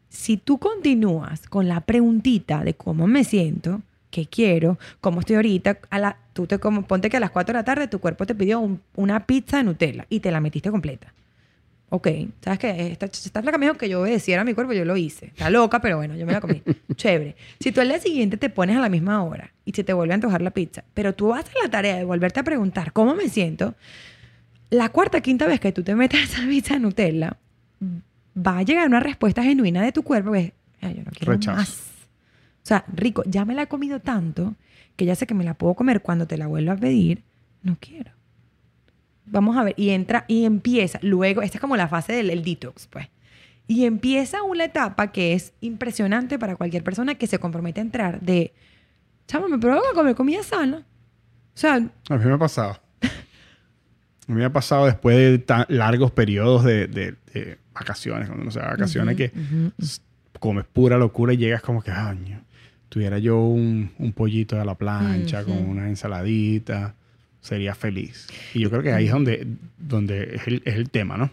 Si tú continúas con la preguntita de cómo me siento, qué quiero, cómo estoy ahorita, a la, tú te como, ponte que a las 4 de la tarde tu cuerpo te pidió un- una pizza de Nutella y te la metiste completa. Ok, ¿sabes qué? Esta, esta flaca me dijo que yo obedeciera a mi cuerpo, yo lo hice. Está loca, pero bueno, yo me la comí. [laughs] Chévere. Si tú al día siguiente te pones a la misma hora y se te vuelve a antojar la pizza, pero tú haces la tarea de volverte a preguntar cómo me siento, la cuarta, quinta vez que tú te metes esa pizza de Nutella, va a llegar una respuesta genuina de tu cuerpo que es, "Ay, yo no quiero Rechazo. más. O sea, rico, ya me la he comido tanto que ya sé que me la puedo comer cuando te la vuelva a pedir. No quiero. Vamos a ver. Y entra y empieza. Luego, esta es como la fase del el detox, pues. Y empieza una etapa que es impresionante para cualquier persona que se compromete a entrar de, chamo, me provoca comer comida sana. O sea, A mí me ha pasado. A mí me ha pasado después de tan largos periodos de, de- de vacaciones, cuando uno se va vacaciones, que s- comes pura locura y llegas como que, año, tuviera yo un, un pollito a la plancha con una ensaladita, sería feliz. Y yo creo que ahí es donde, donde es, el, es el tema, ¿no?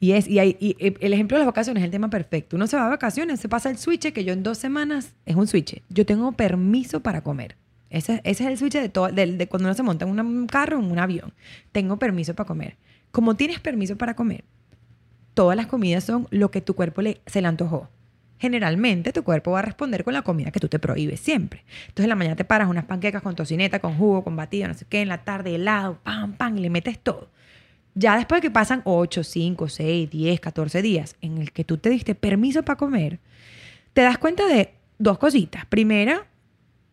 Y, es, y, hay- y el ejemplo de las vacaciones es el tema perfecto. Uno se va de vacaciones, se pasa el switch, que yo en dos semanas, es un switch. Yo tengo permiso para comer. Ese, ese es el switch de, todo, del- de cuando uno se monta en un carro o en un avión. Tengo permiso para comer. Como tienes permiso para comer, todas las comidas son lo que tu cuerpo le, se le antojó. Generalmente tu cuerpo va a responder con la comida que tú te prohíbes siempre. Entonces en la mañana te paras unas panquecas con tocineta, con jugo, con batido, no sé qué. En la tarde helado, pam, pam, y le metes todo. Ya después de que pasan 8, 5, 6, 10, 14 días en el que tú te diste permiso para comer, te das cuenta de dos cositas. Primera,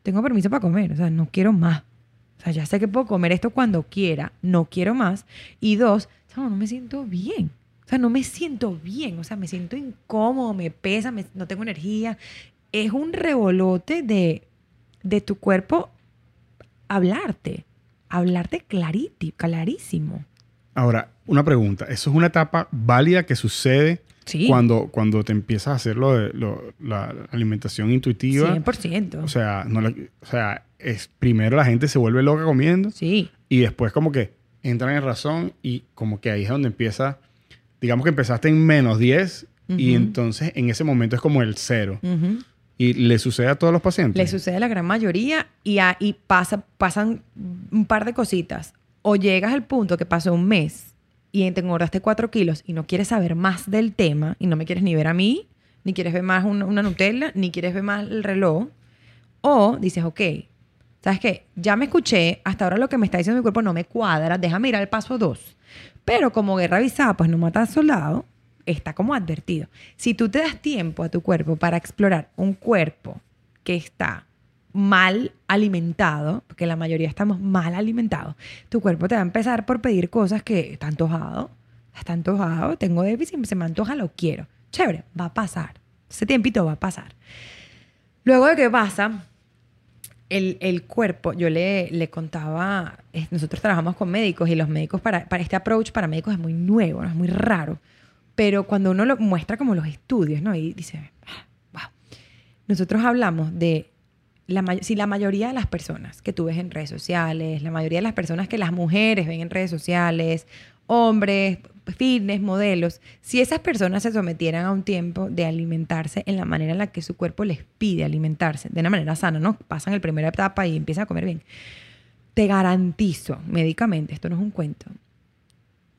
tengo permiso para comer, o sea, no quiero más. O sea, ya sé que puedo comer esto cuando quiera, no quiero más. Y dos, no me siento bien. O sea, no me siento bien, o sea, me siento incómodo, me pesa, me- no tengo energía. Es un revolote de, de tu cuerpo hablarte, hablarte clariti- clarísimo. Ahora, una pregunta. ¿Eso es una etapa válida que sucede Sí. cuando, cuando te empiezas a hacer lo de lo- la alimentación intuitiva? 100%. O sea, no le- o sea, es primero la gente se vuelve loca comiendo sí. y después como que entran en razón y como que ahí es donde empieza, digamos que empezaste en menos 10 y entonces en ese momento es como el cero. Y le sucede a todos los pacientes. Le sucede a la gran mayoría y, a- y pasa, pasan un par de cositas. O llegas al punto que pasó un mes y te engordaste cuatro kilos y no quieres saber más del tema y no me quieres ni ver a mí, ni quieres ver más un- una Nutella, ni quieres ver más el reloj. O dices, ok, ¿sabes qué? Ya me escuché, hasta ahora lo que me está diciendo mi cuerpo no me cuadra, déjame ir al paso dos. Pero como guerra avisada, pues no mata al soldado, está como advertido. Si tú te das tiempo a tu cuerpo para explorar un cuerpo que está mal alimentado, porque la mayoría estamos mal alimentados, tu cuerpo te va a empezar por pedir cosas que está antojado, está antojado, tengo déficit, se me antoja, lo quiero. Chévere, va a pasar. Ese tiempito va a pasar. Luego de que pasa, el, el cuerpo, yo le, le contaba, nosotros trabajamos con médicos y los médicos para, para este approach para médicos es muy nuevo, es muy raro. Pero cuando uno lo muestra como los estudios, ¿no? Y dice, "Ah, wow. Nosotros hablamos de la, si la mayoría de las personas que tú ves en redes sociales, la mayoría de las personas que las mujeres ven en redes sociales, hombres, fitness, modelos, si esas personas se sometieran a un tiempo de alimentarse en la manera en la que su cuerpo les pide alimentarse, de una manera sana, ¿no? Pasan la primera etapa y empiezan a comer bien. Te garantizo, médicamente, esto no es un cuento,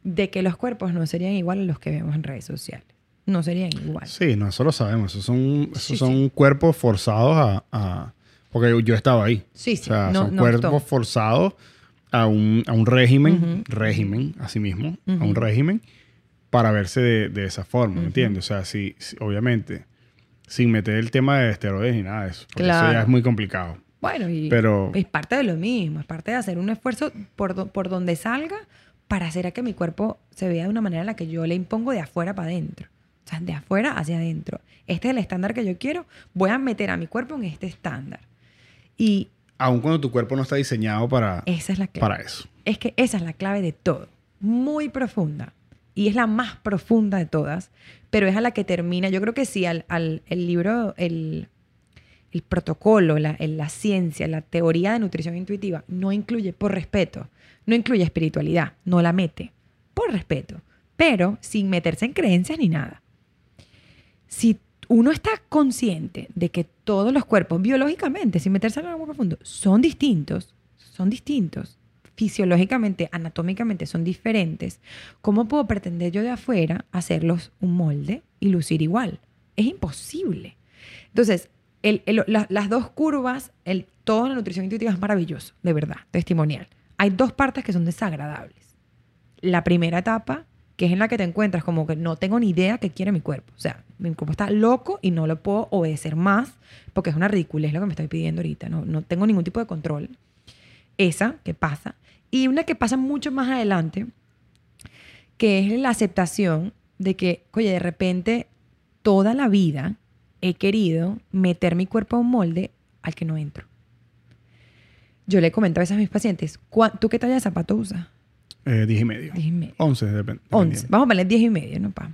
de que los cuerpos no serían igual a los que vemos en redes sociales. No serían igual. Sí, no, eso lo sabemos. Esos son, esos Sí, son cuerpos forzados a, a- Porque yo estaba ahí. Sí, sí. O sea, no, son no cuerpos forzados a un, a un régimen, régimen, así mismo, a un régimen, para verse de, de esa forma, ¿me entiendes? O sea, sí, obviamente, sin meter el tema de esteroides ni nada de eso, porque eso ya es muy complicado. Bueno, y Pero- es parte de lo mismo, es parte de hacer un esfuerzo por, do- por donde salga para hacer a que mi cuerpo se vea de una manera en la que yo le impongo de afuera para adentro. O sea, de afuera hacia adentro. Este es el estándar que yo quiero, voy a meter a mi cuerpo en este estándar. Y Aun cuando tu cuerpo no está diseñado para, esa es la clave. para eso. Es que esa es la clave de todo. Muy profunda. y es la más profunda de todas, pero es a la que termina. Yo creo que sí, al, al- el libro, el, el protocolo, la, la ciencia, la teoría de nutrición intuitiva no incluye, por respeto, no incluye espiritualidad, no la mete, por respeto, pero sin meterse en creencias ni nada. Si uno está consciente de que todos los cuerpos, biológicamente, sin meterse en algo muy profundo, son distintos, son distintos, fisiológicamente, anatómicamente son diferentes, ¿cómo puedo pretender yo de afuera hacerlos un molde y lucir igual? Es imposible. Entonces, las dos curvas, el, todo la nutrición intuitiva es maravilloso, de verdad, testimonial. Hay dos partes que son desagradables. La primera etapa, que es en la que te encuentras como que no tengo ni idea qué quiere mi cuerpo. O sea, mi cuerpo está loco y no lo puedo obedecer más porque es una ridiculez lo que me estoy pidiendo ahorita. No, no tengo ningún tipo de control. Esa que pasa. Y una que pasa mucho más adelante, que es la aceptación de que, oye, de repente toda la vida he querido meter mi cuerpo a un molde al que no entro. Yo le comento a veces a mis pacientes, "¿Cuá- ¿tú qué talla de zapato usas? Eh, 10 y medio. Diez y medio. 11, depende. 11. Vamos a ponerle 10 y medio, ¿no? Pa.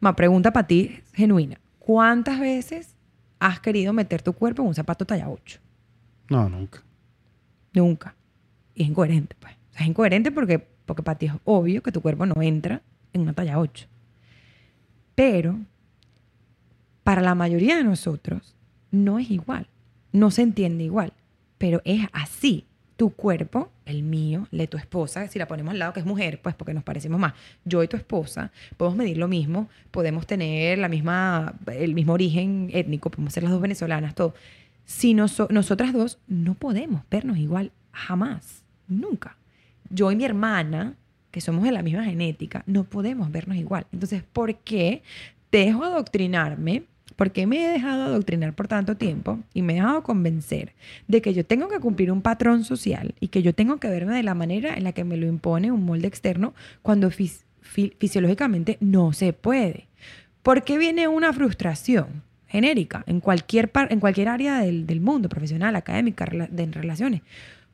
Ma, pregunta para ti, genuina. ¿Cuántas veces has querido meter tu cuerpo en un zapato talla 8? No, nunca. Nunca. Y es incoherente, pues. O sea, es incoherente porque, porque para ti es obvio que tu cuerpo no entra en una talla 8. Pero para la mayoría de nosotros no es igual. No se entiende igual. Pero es así. Tu cuerpo, el mío, el de tu esposa, si la ponemos al lado que es mujer, pues porque nos parecemos más. Yo y tu esposa podemos medir lo mismo, podemos tener la misma, el mismo origen étnico, podemos ser las dos venezolanas, todo. Si noso- nosotras dos no podemos vernos igual jamás, nunca. Yo y mi hermana, que somos de la misma genética, no podemos vernos igual. Entonces, ¿por qué dejo adoctrinarme? ¿Por qué me he dejado adoctrinar por tanto tiempo y me he dejado convencer de que yo tengo que cumplir un patrón social y que yo tengo que verme de la manera en la que me lo impone un molde externo cuando fis- fi- fisiológicamente no se puede? ¿Por qué viene una frustración genérica en cualquier, en cualquier área del, mundo, profesional, académica, de relaciones?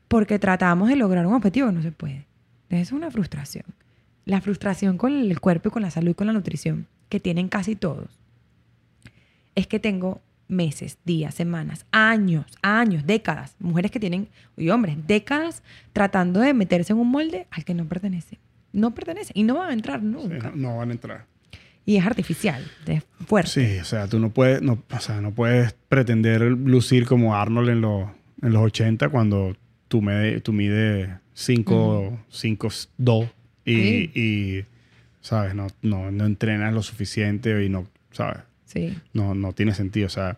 Porque tratamos de lograr un objetivo que no se puede. Esa es una frustración. La frustración con el cuerpo y con la salud y con la nutrición que tienen casi todos es que tengo meses, días, semanas, años, años, décadas, mujeres que tienen, y hombres, décadas tratando de meterse en un molde al que no pertenece. No pertenece y no van a entrar Sí, nunca. no, no van a entrar. Y es artificial, es fuerte. Sí, o sea, tú no puedes, no, o sea, no puedes pretender lucir como Arnold en los, en los 80 cuando tú, me, tú mides 5, 5, 2 y, Sí. y, ¿sabes? No, no, no entrenas lo suficiente y no, ¿sabes? Sí. No, no tiene sentido. O sea,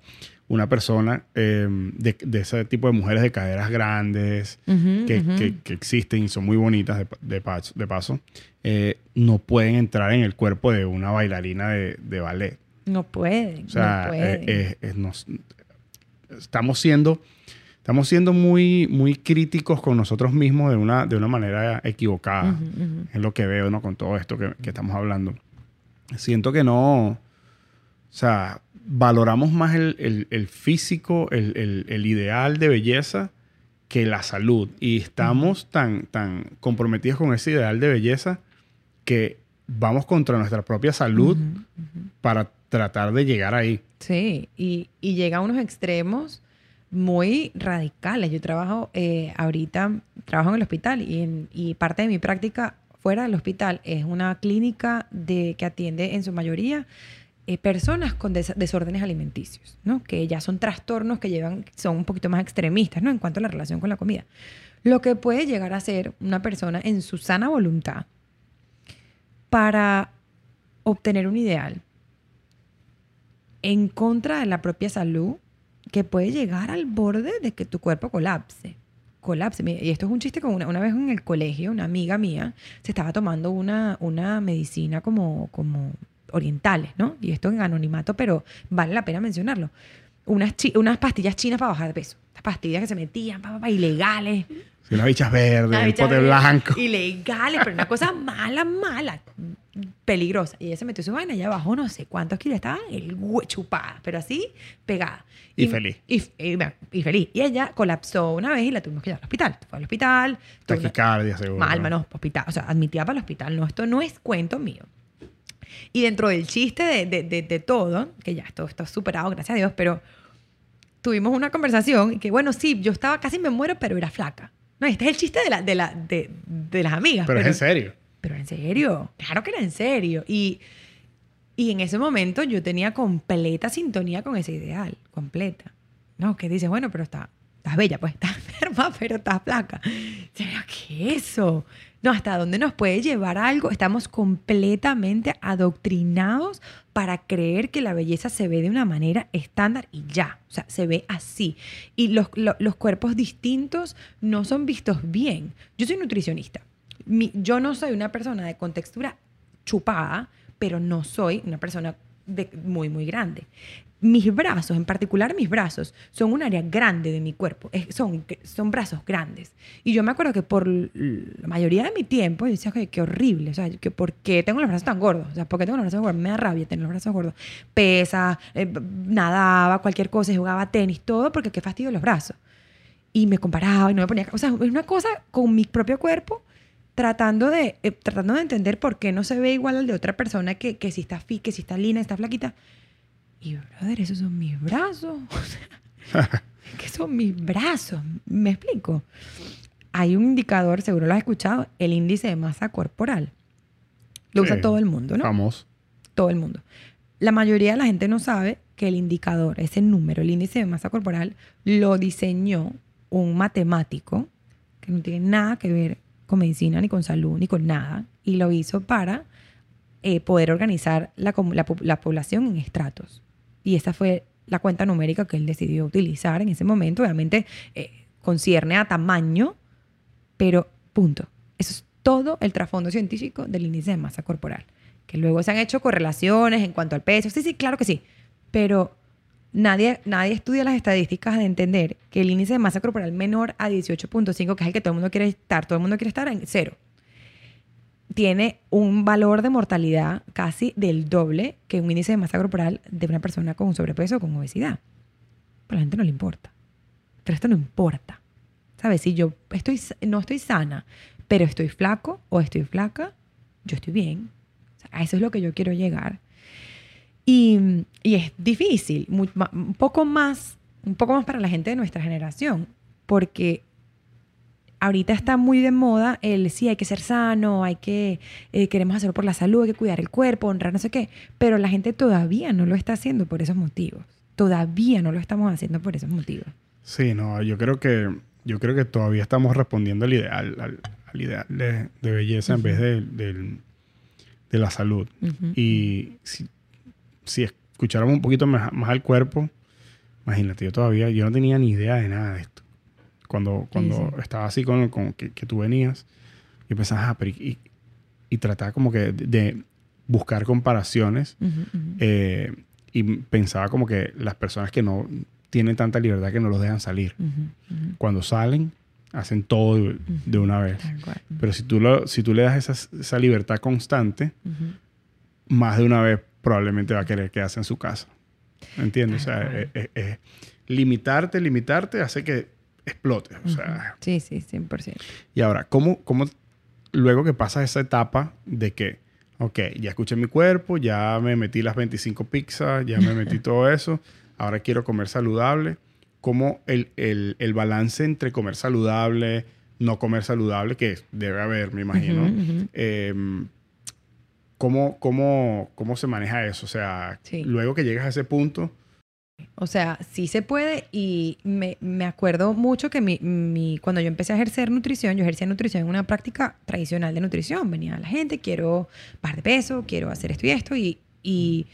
una persona eh, de, de ese tipo de mujeres de caderas grandes Ujú, que, ujú. que- que existen y son muy bonitas de, de paso, de paso, eh, no pueden entrar en el cuerpo de una bailarina de, de ballet. No pueden. O sea, no pueden. eh, eh, nos- estamos siendo, estamos siendo muy, muy críticos con nosotros mismos de una, de una manera equivocada. Ujú, ujú. Es lo que veo ¿no? con todo esto que, que estamos hablando. Siento que no, o sea, valoramos más el, el- el físico, el, el- el ideal de belleza que la salud. Y estamos tan, tan comprometidos con ese ideal de belleza que vamos contra nuestra propia salud para tratar de llegar ahí. Sí, y, y llega a unos extremos muy radicales. Yo trabajo eh, ahorita, trabajo en el hospital y, en- y parte de mi práctica fuera del hospital es una clínica de, que atiende en su mayoría eh, personas con des- desórdenes alimenticios, ¿no? que ya son trastornos que llevan, son un poquito más extremistas ¿no? en cuanto a la relación con la comida. Lo que puede llegar a ser una persona en su sana voluntad para obtener un ideal en contra de la propia salud que puede llegar al borde de que tu cuerpo colapse. Colapse. Y esto es un chiste con una, una vez en el colegio, una amiga mía se estaba tomando una, una medicina como, como orientales, ¿no? Y esto en anonimato, pero vale la pena mencionarlo. Unas, chi- unas pastillas chinas para bajar de peso. Estas pastillas que se metían, pa, pa, pa, ilegales. Si las bichas verdes, Las el bichas pote blanco. Ilegales, pero una cosa mala, mala, peligrosa. Y ella se metió su vaina y bajó no sé cuántos kilos. Estaba el chupada, pero así pegada. Y feliz. Y, y- bueno, y feliz. Y ella colapsó una vez y la tuvimos que llevar al hospital. Fue al hospital. Taquicardia, seguro. Mal, no, hospital. O sea, admitida para el hospital. No, esto no es cuento mío. Y dentro del chiste de, de, de, de todo, que ya esto está superado, gracias a Dios, pero tuvimos una conversación y que, bueno, sí, yo estaba casi me muero, pero era flaca. No, este es el chiste de, la, de, la, de, de las amigas. Pero, es en serio. Pero en serio, claro que era en serio. Y, y en ese momento yo tenía completa sintonía con ese ideal, completa. No, que dices, bueno, pero está, estás bella, pues [laughs] estás enferma, pero estás flaca. ¿Qué es eso? No, ¿hasta dónde nos puede llevar algo? Estamos completamente adoctrinados para creer que la belleza se ve de una manera estándar y ya, o sea, se ve así. Y los, lo- los cuerpos distintos no son vistos bien. Yo soy nutricionista. Yo no soy una persona de contextura chupada, pero no soy una persona de, muy, muy grande. Mis brazos, en particular mis brazos, son un área grande de mi cuerpo. Son, son brazos grandes. Y yo me acuerdo que por la mayoría de mi tiempo, yo decía, "Oye, qué horrible. O sea, que ¿por qué tengo los brazos tan gordos? O sea, ¿por qué tengo los brazos gordos? Me da rabia tener los brazos gordos. Pesa, eh, nadaba, cualquier cosa, jugaba tenis, todo, porque qué fastidio los brazos. Y me comparaba y no me ponía... O sea, es una cosa con mi propio cuerpo tratando de, eh, tratando de entender por qué no se ve igual al de otra persona que, que si está fit, que si está lina, está flaquita. Y, brother, esos son mis brazos. [laughs] [laughs] Que son mis brazos. ¿Me explico? Hay un indicador, seguro lo has escuchado, el índice de masa corporal. Lo Sí, usa todo el mundo, ¿no? Famoso. todo el mundo. La mayoría de la gente no sabe que el indicador, ese número, el índice de masa corporal, lo diseñó un matemático que no tiene nada que ver con medicina, ni con salud, ni con nada, y lo hizo para eh, poder organizar la población en estratos. Y esa fue la cuenta numérica que él decidió utilizar en ese momento. Obviamente eh, concierne a tamaño, pero punto. Eso es todo el trasfondo científico del índice de masa corporal. Que luego se han hecho correlaciones en cuanto al peso. Sí, sí, claro que sí. Pero nadie, nadie estudia las estadísticas de entender que el índice de masa corporal menor a 18.5, que es el que todo el mundo quiere estar, todo el mundo quiere estar en cero, tiene un valor de mortalidad casi del doble que un índice de masa corporal de una persona con sobrepeso o con obesidad. Pero a la gente no le importa. Pero esto no importa. ¿Sabes? Si yo estoy, no estoy sana, pero estoy flaco o estoy flaca, yo estoy bien. A eso es lo que yo quiero llegar. Y, y es difícil, un poco más, un poco más para la gente de nuestra generación, porque ahorita está muy de moda el sí, hay que ser sano, hay que, eh, queremos hacerlo por la salud, hay que cuidar el cuerpo, honrar no sé qué, pero la gente todavía no lo está haciendo por esos motivos. Todavía no lo estamos haciendo por esos motivos. Sí, no, yo creo que yo creo que todavía estamos respondiendo al ideal, al, al ideal de, de belleza en vez de, de la salud. Y si, si escucháramos un poquito más, más al cuerpo, imagínate, yo todavía, yo no tenía ni idea de nada de esto. Cuando, cuando sí. estaba así con, con que, que tú venías, yo pensaba, ah, pero y, y trataba como que de, de buscar comparaciones Ujú, ujú. eh, y pensaba como que las personas que no tienen tanta libertad que no los dejan salir. Ujú, ujú. Cuando salen, hacen todo de, de una vez. Pero si tú, lo, si tú le das esa, esa libertad constante, más de una vez probablemente va a querer quedarse en su casa. ¿Entiendes? O sea, cual. es- es- es- limitarte, limitarte hace que explote. O sea, Sí, sí, 100%. y ahora, ¿cómo, ¿cómo luego que pasa esa etapa de que, ok, ya escuché mi cuerpo, ya me metí las 25 pizzas, ya me metí todo eso, ahora quiero comer saludable? ¿Cómo el, el- el balance entre comer saludable, no comer saludable, que debe haber, me imagino, eh, ¿cómo, cómo, ¿cómo se maneja eso? O sea, Sí. luego que llegas a ese punto, O sea, sí se puede y me, me acuerdo mucho que mi, mi- cuando yo empecé a ejercer nutrición, yo ejercía nutrición en una práctica tradicional de nutrición. Venía la gente, quiero bajar de peso, quiero hacer esto y esto y, y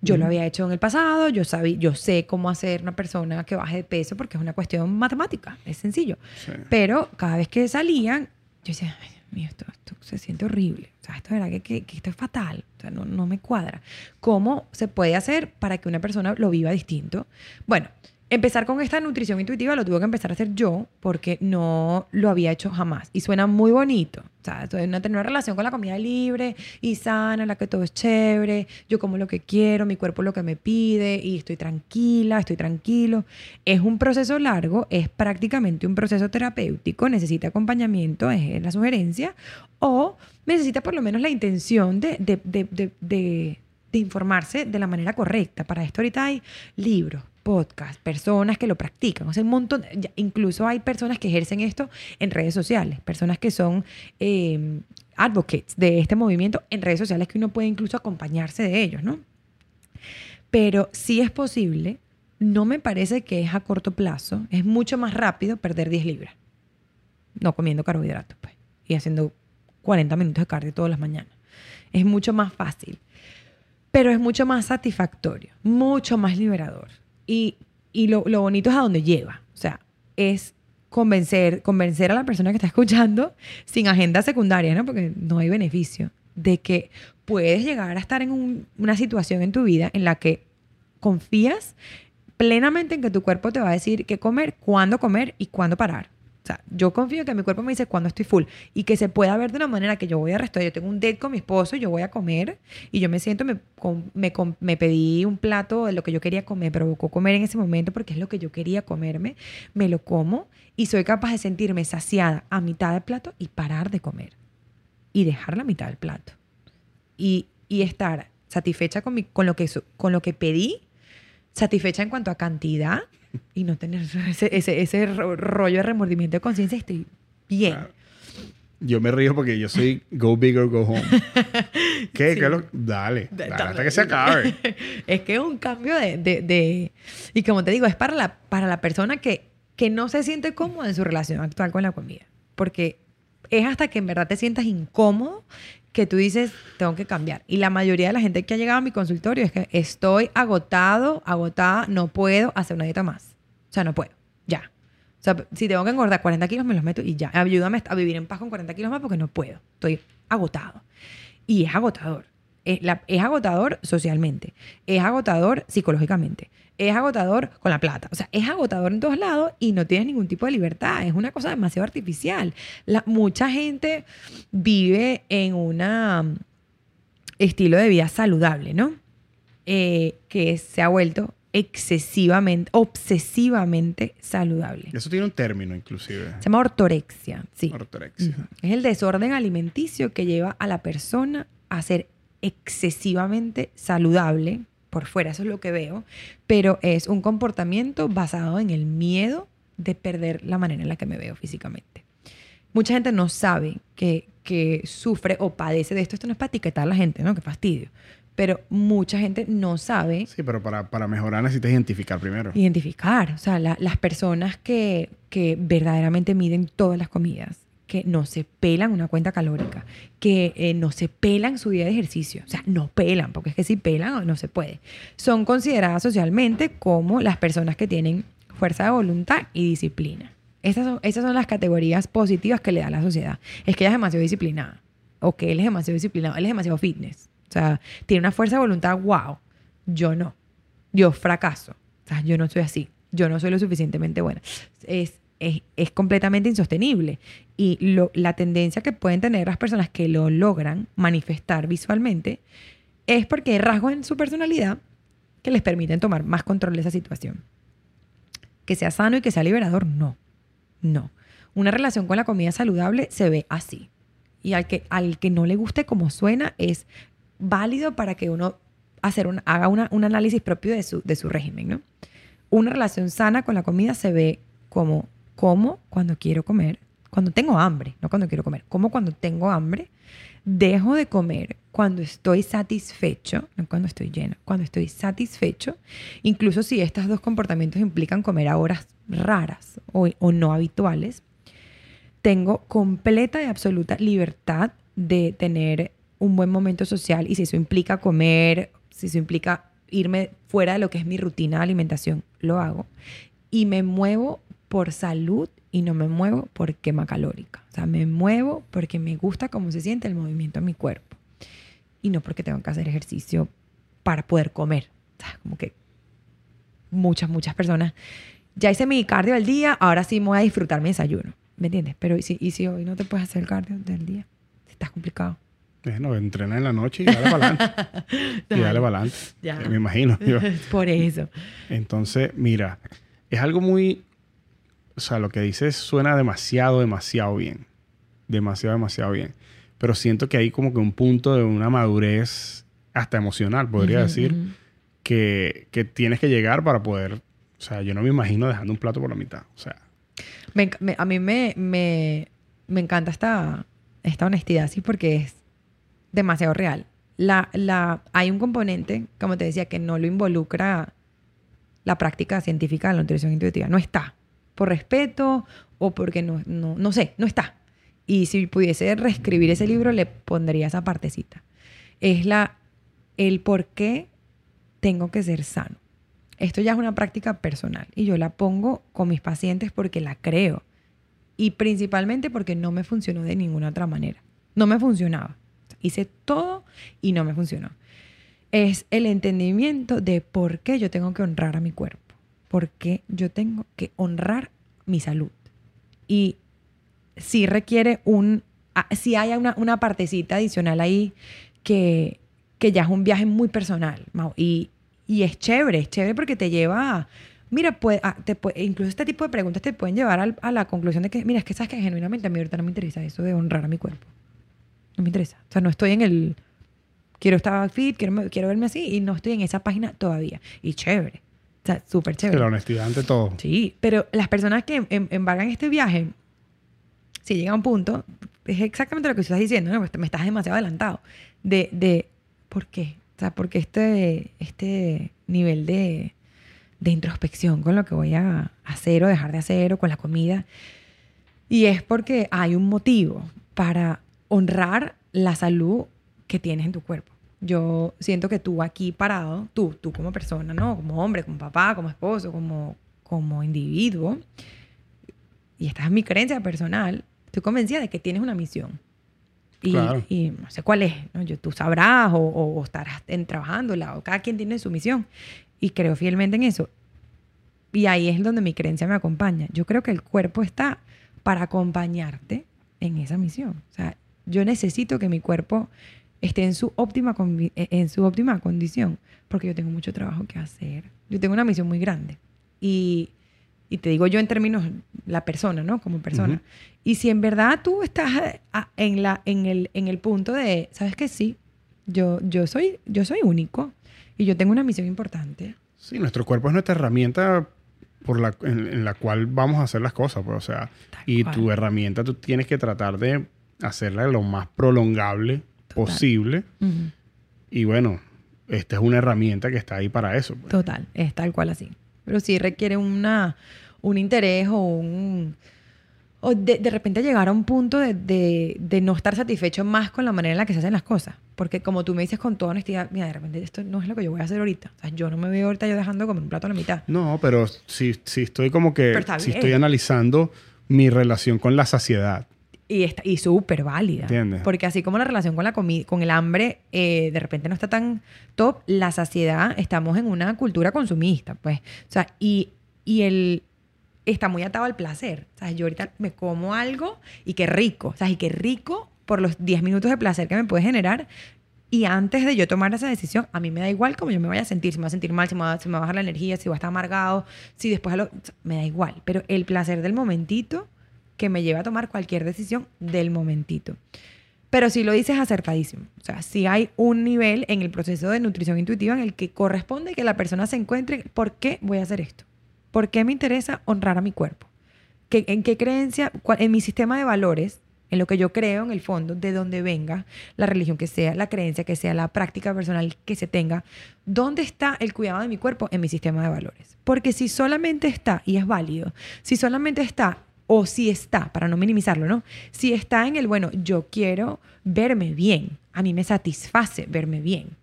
yo lo había hecho en el pasado, yo, sabía, yo sé cómo hacer una persona que baje de peso porque es una cuestión matemática, es sencillo. sí. Pero cada vez que salían, yo decía, ay, esto, se siente horrible. O sea, esto es verdad que- que esto es fatal. O sea, no, no me cuadra. ¿Cómo se puede hacer para que una persona lo viva distinto? Bueno, Empezar con esta nutrición intuitiva lo tuve que empezar a hacer yo porque no lo había hecho jamás. Y suena muy bonito. O sea, tener una relación con la comida libre y sana, en la que todo es chévere, yo como lo que quiero, mi cuerpo lo que me pide y estoy tranquila, estoy tranquilo. Es un proceso largo, es prácticamente un proceso terapéutico, necesita acompañamiento, es la sugerencia, o necesita por lo menos la intención de, de, de, de informarse de la manera correcta. Para esto ahorita hay libros, podcast, personas que lo practican. O sea, un montón, incluso hay personas que ejercen esto en redes sociales, personas que son eh, advocates de este movimiento en redes sociales que uno puede incluso acompañarse de ellos, ¿no? Pero si es posible, no me parece que es a corto plazo, es mucho más rápido perder 10 libras, no comiendo carbohidratos, pues, y haciendo 40 minutos de cardio todas las mañanas. Es mucho más fácil, pero es mucho más satisfactorio, mucho más liberador. Y, lo, bonito es a dónde lleva. O sea, es convencer, convencer a la persona que está escuchando sin agenda secundaria, ¿no? Porque no hay beneficio, de que puedes llegar a estar en una situación en tu vida en la que confías plenamente en que tu cuerpo te va a decir qué comer, cuándo comer y cuándo parar. O sea, yo confío que mi cuerpo me dice cuando estoy full y que se pueda ver de una manera que yo voy a restaurar. Yo tengo un date con mi esposo, yo voy a comer y yo me siento, me, me, me, pedí un plato de lo que yo quería comer, provocó comer en ese momento porque es lo que yo quería comerme, me lo como y soy capaz de sentirme saciada a mitad del plato y parar de comer y dejar la mitad del plato y, y estar satisfecha con, mi, con, lo que, con lo que pedí, satisfecha en cuanto a cantidad y no tener ese, ese, ese rollo de remordimiento de conciencia, estoy bien. Yo me río porque yo soy go big or go home. [laughs] ¿Qué? Dale, dale, hasta que se acabe. [laughs] es que es un cambio de, de, de, Y como te digo, es para la, para la persona que, que no se siente cómoda en su relación actual con la comida. Porque es hasta que en verdad te sientas incómodo que tú dices, tengo que cambiar. Y la mayoría de la gente que ha llegado a mi consultorio es que estoy agotado, agotada, no puedo hacer una dieta más. O sea, no puedo. Ya. O sea, si tengo que engordar 40 kilos, me los meto y ya. Ayúdame a vivir en paz con 40 kilos más porque no puedo. Estoy agotado. Y es agotador. Es, es agotador socialmente. Es agotador psicológicamente es agotador con la plata. O sea, es agotador en todos lados y no tienes ningún tipo de libertad. Es una cosa demasiado artificial. La, mucha gente vive en un um, estilo de vida saludable, ¿no? Eh, que se ha vuelto excesivamente, obsesivamente saludable. Eso tiene un término inclusive. Se llama ortorexia, sí. Ortorexia. Es el desorden alimenticio que lleva a la persona a ser excesivamente saludable por fuera, eso es lo que veo, pero es un comportamiento basado en el miedo de perder la manera en la que me veo físicamente. Mucha gente no sabe que, que sufre o padece de esto. Esto no es para etiquetar a la gente, ¿no? Qué fastidio. Pero mucha gente no sabe. Sí, pero para, para mejorar necesitas identificar primero. Identificar. O sea, las personas que, que verdaderamente miden todas las comidas que no se pelan una cuenta calórica, que eh, no se pelan su día de ejercicio. O sea, no pelan, porque es que si pelan no se puede. Son consideradas socialmente como las personas que tienen fuerza de voluntad y disciplina. Esas son, esas son las categorías positivas que le da la sociedad. Es que ella es demasiado disciplinada. O que él es demasiado disciplinado. Él es demasiado fitness. O sea, tiene una fuerza de voluntad, wow. Yo no. Yo fracaso. O sea, yo no soy así. Yo no soy lo suficientemente buena. Es, es, completamente insostenible. Y la tendencia que pueden tener las personas que lo logran manifestar visualmente es porque rasgos en su personalidad que les permiten tomar más control de esa situación. Que sea sano y que sea liberador, no. No. Una relación con la comida saludable se ve así. Y al que, al que no le guste como suena, es válido para que uno hacer haga un análisis propio de su, de su régimen. ¿no? Una relación sana con la comida se ve como como cuando quiero comer, cuando tengo hambre, no cuando quiero comer, como cuando tengo hambre, dejo de comer cuando estoy satisfecho, no cuando estoy lleno, cuando estoy satisfecho, incluso si estos dos comportamientos implican comer a horas raras o, no habituales, tengo completa y absoluta libertad de tener un buen momento social y si eso implica comer, si eso implica irme fuera de lo que es mi rutina de alimentación, lo hago. Y me muevo por salud y no me muevo por quema calórica. O sea, me muevo porque me gusta cómo se siente el movimiento en mi cuerpo. Y no porque tengo que hacer ejercicio para poder comer. O sea, como que muchas, muchas personas. Ya hice mi cardio del día, ahora sí me voy a disfrutar mi desayuno. ¿Me entiendes? Pero ¿y si, y si hoy no te puedes hacer el cardio del día? Estás complicado. Bueno, entrena en la noche y dale para adelante. [laughs] y dale para adelante. Me imagino. yo. [laughs] Por eso. Entonces, mira, es algo muy... O sea, lo que dices suena demasiado, demasiado bien. Demasiado, demasiado bien. Pero siento que hay como que un punto de una madurez hasta emocional, podría decir, que, que tienes que llegar para poder... O sea, yo no me imagino dejando un plato por la mitad. O sea, Me enc- me- a mí me, me, me encanta esta, esta honestidad, sí, porque es demasiado real. La, la, hay un componente, como te decía, que no lo involucra la práctica científica de la nutrición intuitiva. No está. Por respeto o porque no, no, no sé, no está. Y si pudiese reescribir ese libro, le pondría esa partecita. Es la, el por qué tengo que ser sano. Esto ya es una práctica personal y yo la pongo con mis pacientes porque la creo. Y principalmente porque no me funcionó de ninguna otra manera. No me funcionaba. Hice todo y no me funcionó. Es el entendimiento de por qué yo tengo que honrar a mi cuerpo. Por qué yo tengo que honrar mi salud. Y si requiere un... Si hay una, una partecita adicional ahí que, que ya es un viaje muy personal. Y, y es chévere, es chévere porque te lleva a... Mira, puede- incluso este tipo de preguntas te pueden llevar a la conclusión de que, mira, es que sabes que genuinamente a mí ahorita no me interesa eso de honrar a mi cuerpo. No me interesa. O sea, no estoy en el... Quiero estar fit, quiero, quiero verme así y no estoy en esa página todavía. Y chévere. O sea, súper chévere. la honestidad ante todo. Sí, pero las personas que em- embargan este viaje, si llega a un punto, es exactamente lo que tú estás diciendo, ¿no? Pues me estás demasiado adelantado. De, de ¿por qué? O sea, porque este, este nivel de, de introspección con lo que voy a hacer o dejar de hacer o con la comida. Y es porque hay un motivo para honrar la salud que tienes en tu cuerpo. Yo siento que tú aquí parado, tú, tú como persona, ¿no? Como hombre, como papá, como esposo, como, como individuo, y esta es mi creencia personal, estoy convencida de que tienes una misión. Y, Claro. y no sé cuál es, ¿no? Yo, tú sabrás o, o- o estarás en, trabajándola, o cada quien tiene su misión. Y creo fielmente en eso. Y ahí es donde mi creencia me acompaña. Yo creo que el cuerpo está para acompañarte en esa misión. O sea, yo necesito que mi cuerpo esté en su óptima, eh, en su óptima condición, porque yo tengo mucho trabajo que hacer. Yo tengo una misión muy grande. Y, y te digo yo en términos, la persona, ¿no? Como persona. Ujú. Y si en verdad tú estás eh, a- en, la, en, el, en el punto de, ¿sabes qué? Sí, yo, yo, soy, yo soy único y yo tengo una misión importante. Sí, nuestro cuerpo es nuestra herramienta por la, en, en la cual vamos a hacer las cosas. Pues, o sea, Tal y cual. tu herramienta tú tienes que tratar de hacerla lo más prolongable Total. posible. Y bueno, esta es una herramienta que está ahí para eso. pues. Total, es tal cual así. Pero sí requiere una, un interés o un... O de, de repente llegar a un punto de, de- de no estar satisfecho más con la manera en la que se hacen las cosas. Porque como tú me dices con toda honestidad, mira, de repente esto no es lo que yo voy a hacer ahorita. O sea, yo no me veo ahorita yo dejando como un plato a la mitad. No, pero sí, sí estoy como que... Bien. estoy analizando mi relación con la saciedad. Y, está, y súper válida. Entiendes. Porque así como la relación con la comida, con el hambre, eh, de repente no está tan top, la saciedad, estamos en una cultura consumista, pues. O sea, y, y el está muy atado al placer. O sea, yo ahorita me como algo y qué rico. O sea, y qué rico por los 10 minutos de placer que me puede generar. Y antes de yo tomar esa decisión, a mí me da igual cómo yo me vaya a sentir, si me voy a sentir mal, si me va, si me va a bajar la energía, si voy a estar amargado, si después a lo- me da igual. Pero el placer del momentito que me lleva a tomar cualquier decisión del momentito. Pero si lo dices acertadísimo. O sea, si hay un nivel en el proceso de nutrición intuitiva en el que corresponde que la persona se encuentre, ¿por qué voy a hacer esto? ¿Por qué me interesa honrar a mi cuerpo? ¿Qué- ¿En qué creencia, en mi sistema de valores, en lo que yo creo en el fondo, de donde venga la religión que sea, la creencia que sea, la práctica personal que se tenga, ¿dónde está el cuidado de mi cuerpo en mi sistema de valores? Porque si solamente está, y es válido, si solamente está, o si está, para no minimizarlo, ¿no? Si está en el, bueno, yo quiero verme bien, a mí me satisface verme bien,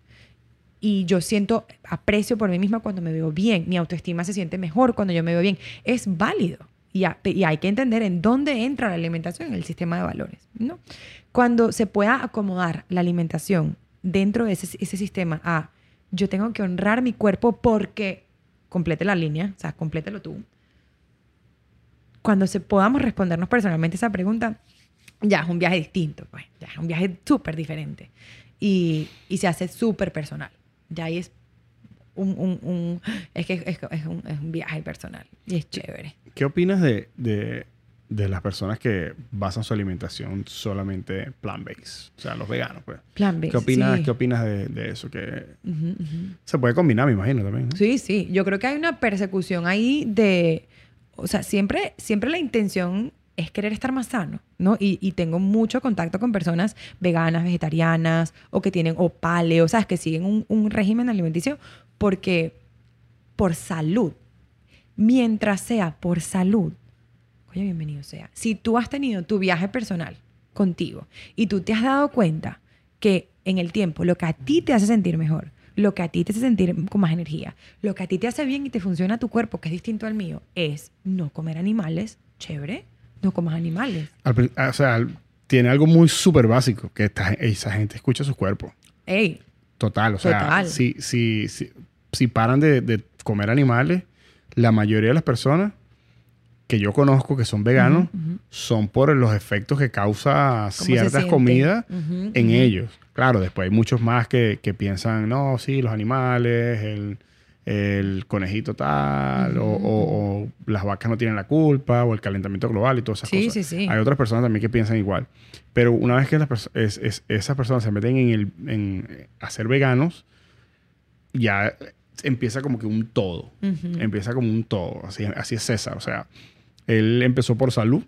y yo siento aprecio por mí misma cuando me veo bien, mi autoestima se siente mejor cuando yo me veo bien, es válido. Y, hay que entender en dónde entra la alimentación en el sistema de valores. ¿no? Cuando se pueda acomodar la alimentación dentro de ese, ese sistema a yo tengo que honrar mi cuerpo porque complete la línea, o sea, complételo tú. Cuando se podamos respondernos personalmente esa pregunta, ya es un viaje distinto, pues, ya es un viaje súper diferente. Y, y se hace súper personal. Ya ahí es un, un, un- es que es, es un, es un viaje personal y es chévere. ¿Qué opinas de, de, de las personas que basan su alimentación solamente plant-based? O sea, los veganos, pues. Plan B. ¿Qué opinas, sí. ¿qué opinas de, de eso? Que Ujú, ujú. se puede combinar, me imagino, también. ¿no? Sí, sí. Yo creo que hay una persecución ahí de. O sea, siempre, siempre la intención es querer estar más sano, ¿no? Y, tengo mucho contacto con personas veganas, vegetarianas, o que tienen, o paleo, ¿sabes? Que siguen un, un régimen alimenticio porque. por salud. Mientras sea por salud. Oye, bienvenido sea. Si tú has tenido tu viaje personal contigo y tú te has dado cuenta que en el tiempo lo que a ti te hace sentir mejor, lo que a ti te hace sentir con más energía, lo que a ti te hace bien y te funciona tu cuerpo, que es distinto al mío, es no comer animales, chévere, no comas animales. Al pri- o sea, tiene algo muy súper básico, que esta- esa gente escucha su cuerpo. Ey, Total, o sea, Total. Si, si, si, si paran de, de comer animales, la mayoría de las personas que yo conozco que son veganos ujú. son por los efectos que causa ciertas comidas Ujú, en ujú. ellos. Claro, después hay muchos más que, que piensan, no, sí, los animales, el, el conejito tal, o, o- o las vacas no tienen la culpa, o el calentamiento global y todas esas Sí, cosas. sí, sí. Hay otras personas también que piensan igual. Pero una vez que las perso- es- es- esas personas se meten en, el, en a ser veganos, ya empieza como que un todo. Ujú, Empieza como un todo. Así, así es César. O sea, él empezó por salud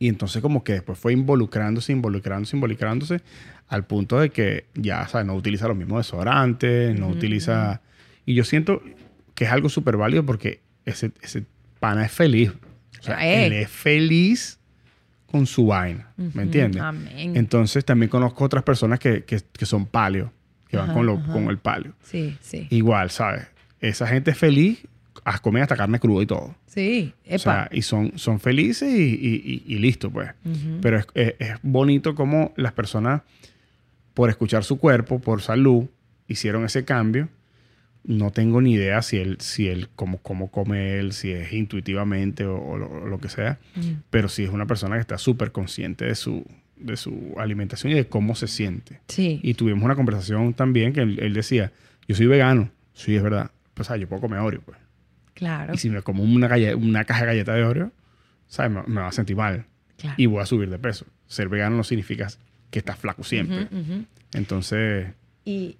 y entonces como que después fue involucrándose, involucrándose, involucrándose al punto de que ya, ¿sabes? No utiliza los mismos desodorantes, no utiliza... Y yo siento que es algo súper válido porque ese, ese pana es feliz. O sea, Eh. él es feliz con su vaina. ¿Me entiendes? Amén. Entonces también conozco otras personas que, que, que son paleo, que van con, lo, con el paleo. sí, sí. Igual, ¿sabes? Esa gente es feliz, a comer hasta carne cruda y todo. sí, epa. O sea, y son, son felices y, y- y- y listo, pues. Ujú. Pero es, es- es bonito como las personas, por escuchar su cuerpo, por salud, hicieron ese cambio. No tengo ni idea si él, si él cómo, cómo come él, si es intuitivamente o, o lo, o lo que sea. Mm. Pero sí es una persona que está súper consciente de su, de su alimentación y de cómo se siente. Sí. Y tuvimos una conversación también que él, él decía, yo soy vegano. Sí, es verdad. Pues, o sea, yo puedo comer Oreo, pues. Claro. Y si me como una, caja de galletas de Oreo, ¿sabes? Me, me va a sentir mal. claro. Y voy a subir de peso. Ser vegano no significa que estás flaco siempre. Entonces, Y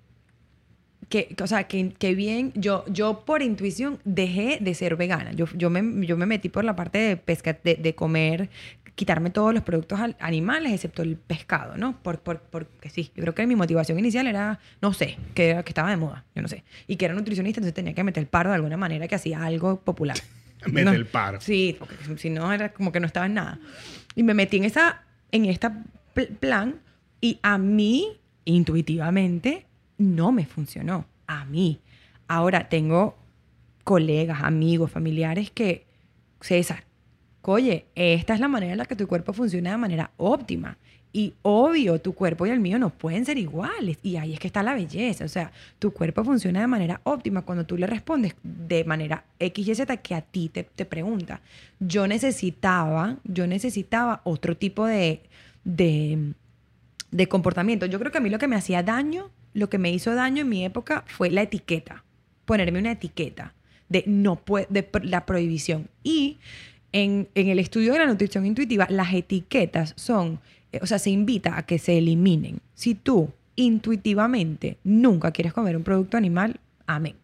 que, o sea, que, que bien, yo, yo por intuición dejé de ser vegana. Yo, yo, me, yo me metí por la parte de pesca, de, de comer, quitarme todos los productos al- animales, excepto el pescado, ¿no? Por, por, porque sí, yo creo que mi motivación inicial era, no sé, que, estaba de moda, yo no sé. Y que era nutricionista, entonces tenía que meter el paro de alguna manera que hacía algo popular. [laughs] mete No. el paro. Sí, porque si no era como que no estaba en nada. Y me metí en esa en esta pl- plan y a mí intuitivamente no me funcionó. A mí. Ahora tengo colegas, amigos, familiares que César, oye, esta es la manera en la que tu cuerpo funciona de manera óptima. Y obvio, tu cuerpo y el mío no pueden ser iguales. Y ahí es que está la belleza. O sea, tu cuerpo funciona de manera óptima cuando tú le respondes de manera X y Z que a ti te, te pregunta. Yo necesitaba, yo necesitaba otro tipo de, de, de comportamiento. Yo creo que a mí lo que me hacía daño, lo que me hizo daño en mi época fue la etiqueta. Ponerme una etiqueta de no de la prohibición. Y en, en el estudio de la nutrición intuitiva, las etiquetas son, eh, o sea, se invita a que se eliminen. Si tú intuitivamente nunca quieres comer un producto animal, amén.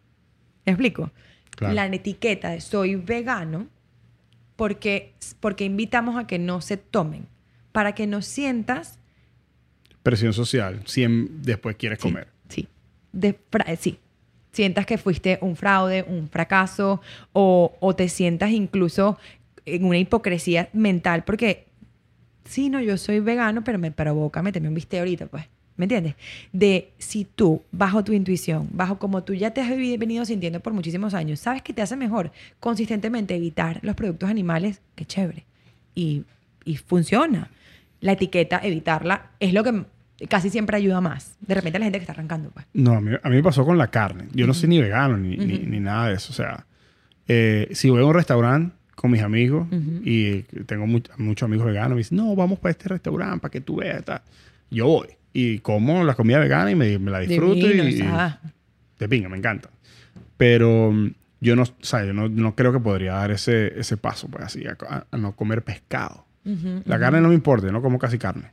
¿Me explico? Claro. La etiqueta de soy vegano porque, porque invitamos a que no se tomen, para que no sientas presión social. Si en- después quieres Sí, comer. Sí. De eh, sí. Sientas que fuiste un fraude, un fracaso, o, o te sientas incluso en una hipocresía mental, porque sí, no, yo soy vegano, pero me provoca meterme un bistec ahorita, pues. ¿Me entiendes? De si tú, bajo tu intuición, bajo como tú ya te has venido sintiendo por muchísimos años, sabes que te hace mejor consistentemente evitar los productos animales, qué chévere. Y, y funciona. La etiqueta, evitarla, es lo que casi siempre ayuda más. De repente la gente que está arrancando, pues. No, a mí, a mí me pasó con la carne. Yo no soy ni vegano ni, ni nada de eso. O sea, eh, si voy a un restaurante con mis amigos y tengo mu- muchos amigos veganos, me dicen, no, vamos para este restaurante para que tú veas. Tal. Yo voy y como la comida vegana y me, me la disfruto Divino, y, o sea, de pinga, me encanta. Pero mm, yo no, o sea, yo no, no creo que podría dar ese, ese paso, pues así, a, no comer pescado. La carne no me importa, yo no como casi carne.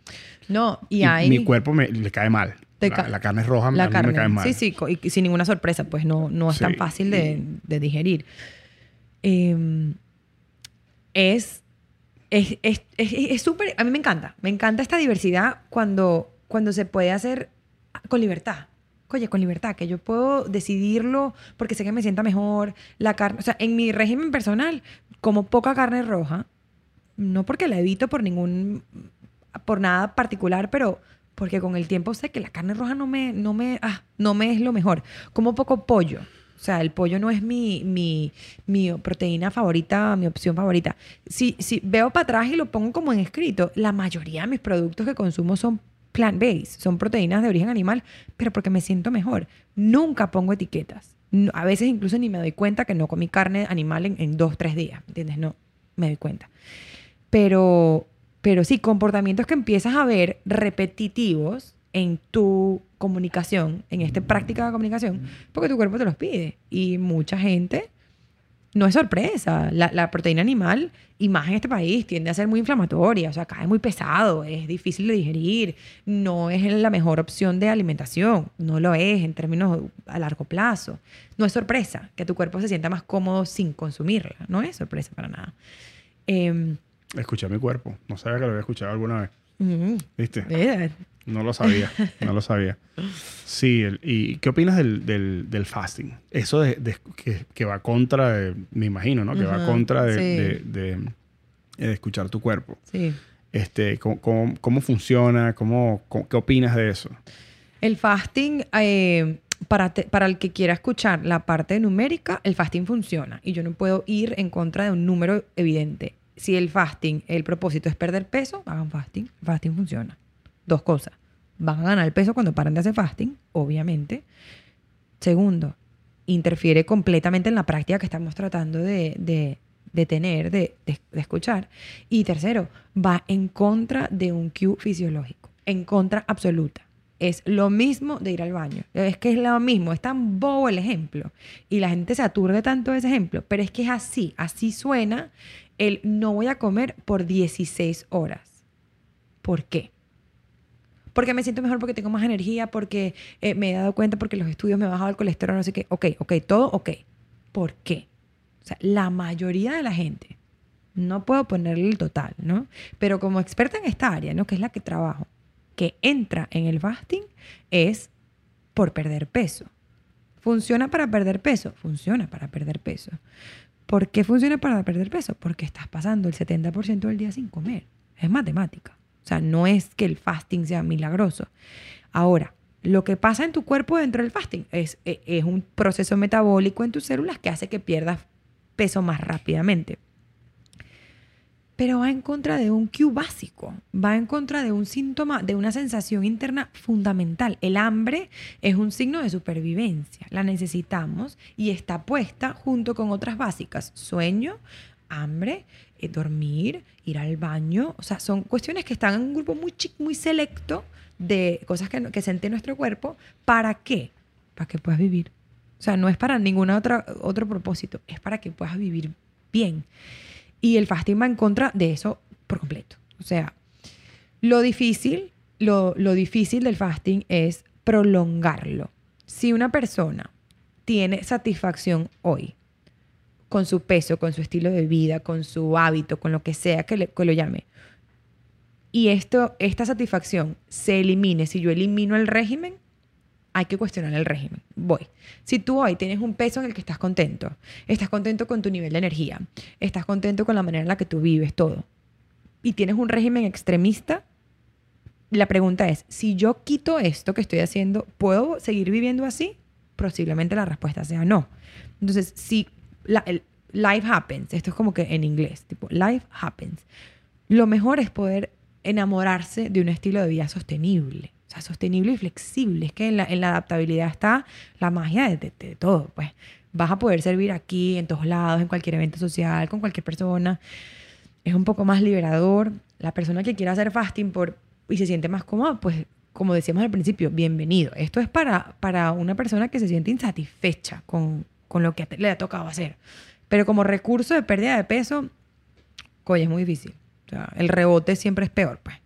No, y, Y hay... mi cuerpo me, le cae mal. La, ca- la carne roja la a mí carne. me cae mal. Sí, sí, y sin ninguna sorpresa, pues no, no es tan fácil de, de digerir. Eh, es es es- es- es súper, a mí me encanta, me encanta esta diversidad cuando, cuando se puede hacer con libertad. Oye, con libertad, que yo puedo decidirlo porque sé que me sienta mejor. La carne, o sea, en mi régimen personal, como poca carne roja, no porque la evito por ningún por nada particular, pero porque con el tiempo sé que la carne roja no me no me ah, no me es lo mejor. Como poco pollo. O sea, el pollo no es mi, mi, mi proteína favorita, mi opción favorita. Si, si veo para atrás y lo pongo como en escrito, la mayoría de mis productos que consumo son plant-based, son proteínas de origen animal, pero porque me siento mejor. Nunca pongo etiquetas. A veces incluso ni me doy cuenta que no comí carne animal en, en dos, tres días. ¿Entiendes? No, me doy cuenta. Pero, pero sí, comportamientos que empiezas a ver repetitivos en tu comunicación, en esta práctica de comunicación, porque tu cuerpo te los pide. Y mucha gente, no es sorpresa, la, la proteína animal, y más en este país, tiende a ser muy inflamatoria, o sea, cae muy pesado, es difícil de digerir, no es la mejor opción de alimentación, no lo es en términos a largo plazo. No es sorpresa que tu cuerpo se sienta más cómodo sin consumirla, no es sorpresa para nada. Em, Escuché a mi cuerpo. No sabía que lo había escuchado alguna vez. mm, ¿Viste? Eh, No lo sabía. no lo sabía. Sí. el- ¿Y qué opinas del, del, del fasting? Eso de, de- que, que va contra, de- me imagino, ¿no? Que va contra de, sí. de- escuchar tu cuerpo. sí. Este, ¿cómo, cómo, cómo funciona? ¿Cómo, cómo- ¿Qué opinas de eso? El fasting, eh, para, te- para el que quiera escuchar la parte numérica, el fasting funciona y yo no puedo ir en contra de un número evidente. Si el fasting, el propósito es perder peso, hagan fasting. El fasting funciona. Dos cosas. Van a ganar peso cuando paran de hacer fasting, obviamente. Segundo, interfiere completamente en la práctica que estamos tratando de, de- de tener, de, de- escuchar. Y tercero, va en contra de un cue fisiológico, en contra absoluta. Es lo mismo de ir al baño. Es que es lo mismo, es tan bobo el ejemplo. Y la gente se aturde tanto de ese ejemplo, pero es que es así, así suena el no voy a comer por 16 horas. ¿Por qué? Porque me siento mejor, porque tengo más energía, porque eh, me he dado cuenta, porque los estudios me han bajado el colesterol, no sé qué. Ok, ok, todo ok. ¿Por qué? O sea, la mayoría de la gente, no puedo ponerle el total, ¿no? Pero como experta en esta área, ¿no? Que es la que trabajo, que entra en el fasting es por perder peso. ¿Funciona para perder peso? Funciona para perder peso. ¿Por qué funciona para perder peso? Porque estás pasando el 70% del día sin comer. Es matemática. O sea, no es que el fasting sea milagroso. Ahora, lo que pasa en tu cuerpo dentro del fasting es, e- es un proceso metabólico en tus células que hace que pierdas peso más rápidamente. Pero va en contra de un cue básico, va en contra de un síntoma, de una sensación interna fundamental. El hambre es un signo de supervivencia, la necesitamos y está puesta junto con otras básicas, sueño, hambre, eh, dormir, ir al baño, o sea, son cuestiones que están en un grupo muy muy selecto de cosas que, que nuestro cuerpo. ¿Para qué? Para que puedas vivir. O sea, no es para ningún otra, otro propósito, es para que puedas vivir bien. Y el fasting va en contra de eso por completo. O sea, lo difícil, lo, lo difícil del fasting es prolongarlo. Si una persona tiene satisfacción hoy con su peso, con su estilo de vida, con su hábito, con lo que sea que, le- que lo llame, y esto, esta satisfacción se elimine, si yo elimino el régimen, hay que cuestionar el régimen. Voy. Si tú hoy tienes un peso en el que estás contento, estás contento con tu nivel de energía, estás contento con la manera en la que tú vives, todo, y tienes un régimen extremista, la pregunta es, si yo quito esto que estoy haciendo, ¿puedo seguir viviendo así? Posiblemente la respuesta sea no. Entonces, si la- el life happens, esto es como que en inglés, tipo, life happens, lo mejor es poder enamorarse de un estilo de vida sostenible. O sea, sostenible y flexible. Es que en la, en la adaptabilidad está la magia de, de- de todo. Pues vas a poder servir aquí, en todos lados, en cualquier evento social, con cualquier persona. Es un poco más liberador. La persona que quiera hacer fasting por, y se siente más cómoda, pues como decíamos al principio, bienvenido. Esto es para, para una persona que se siente insatisfecha con, con lo que le ha tocado hacer. Pero como recurso de pérdida de peso, coño, es muy difícil. O sea, el rebote siempre es peor, pues.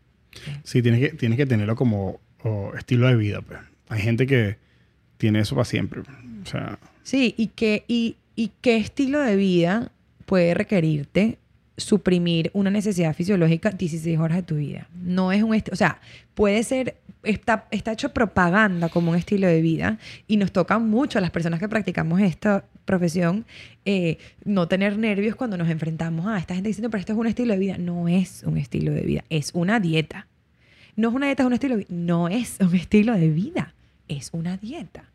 Sí, tienes que, tienes que tenerlo como o estilo de vida. Pues. Hay gente que tiene eso para siempre. O sea, Sí, y qué, y, y qué estilo de vida puede requerirte suprimir una necesidad fisiológica 16 horas de tu vida. No es un... O sea, puede ser... Está, está hecho propaganda como un estilo de vida y nos toca mucho a las personas que practicamos esta profesión eh, no tener nervios cuando nos enfrentamos a esta gente diciendo, pero esto es un estilo de vida. No es un estilo de vida, es una dieta. No es una dieta, es un estilo de vida. No es un estilo de vida, es una dieta.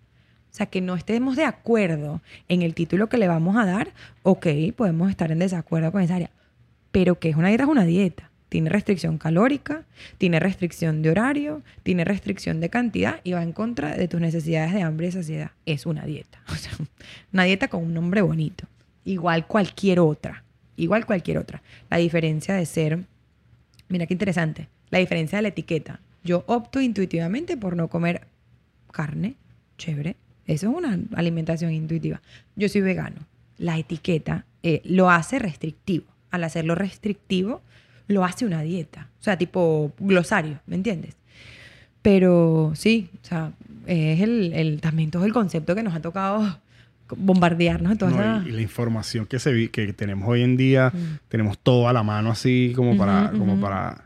O sea, que no estemos de acuerdo en el título que le vamos a dar, ok, podemos estar en desacuerdo con esa área. Pero que es una dieta, es una dieta. Tiene restricción calórica, tiene restricción de horario, tiene restricción de cantidad y va en contra de tus necesidades de hambre y saciedad. Es una dieta. [laughs] O sea, una dieta con un nombre bonito. Igual cualquier otra. Igual cualquier otra. La diferencia de ser, mira qué interesante, la diferencia de la etiqueta. Yo opto intuitivamente por no comer carne, chévere. Eso es una alimentación intuitiva. Yo soy vegano. La etiqueta eh, lo hace restrictivo. Al hacerlo restrictivo, lo hace una dieta. O sea, tipo glosario, ¿me entiendes? Pero sí, o sea, es el, el- también todo el concepto que nos ha tocado bombardearnos de todas no, y, y la información que, se que tenemos hoy en día, Mm. tenemos todo a la mano así como para, Ujú, como ujú. para,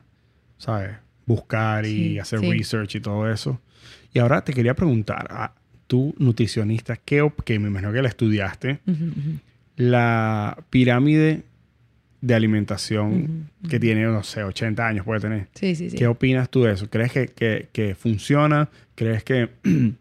¿sabes? Buscar y Sí, hacer sí. research y todo eso. Y ahora te quería preguntar, a tú nutricionista, ¿qué op- que me imagino que la estudiaste, la pirámide de alimentación Ujú, que tiene, no sé, 80 años puede tener? Sí, sí, sí. ¿Qué opinas tú de eso? ¿Crees que, que- que funciona? ¿Crees que [clears throat]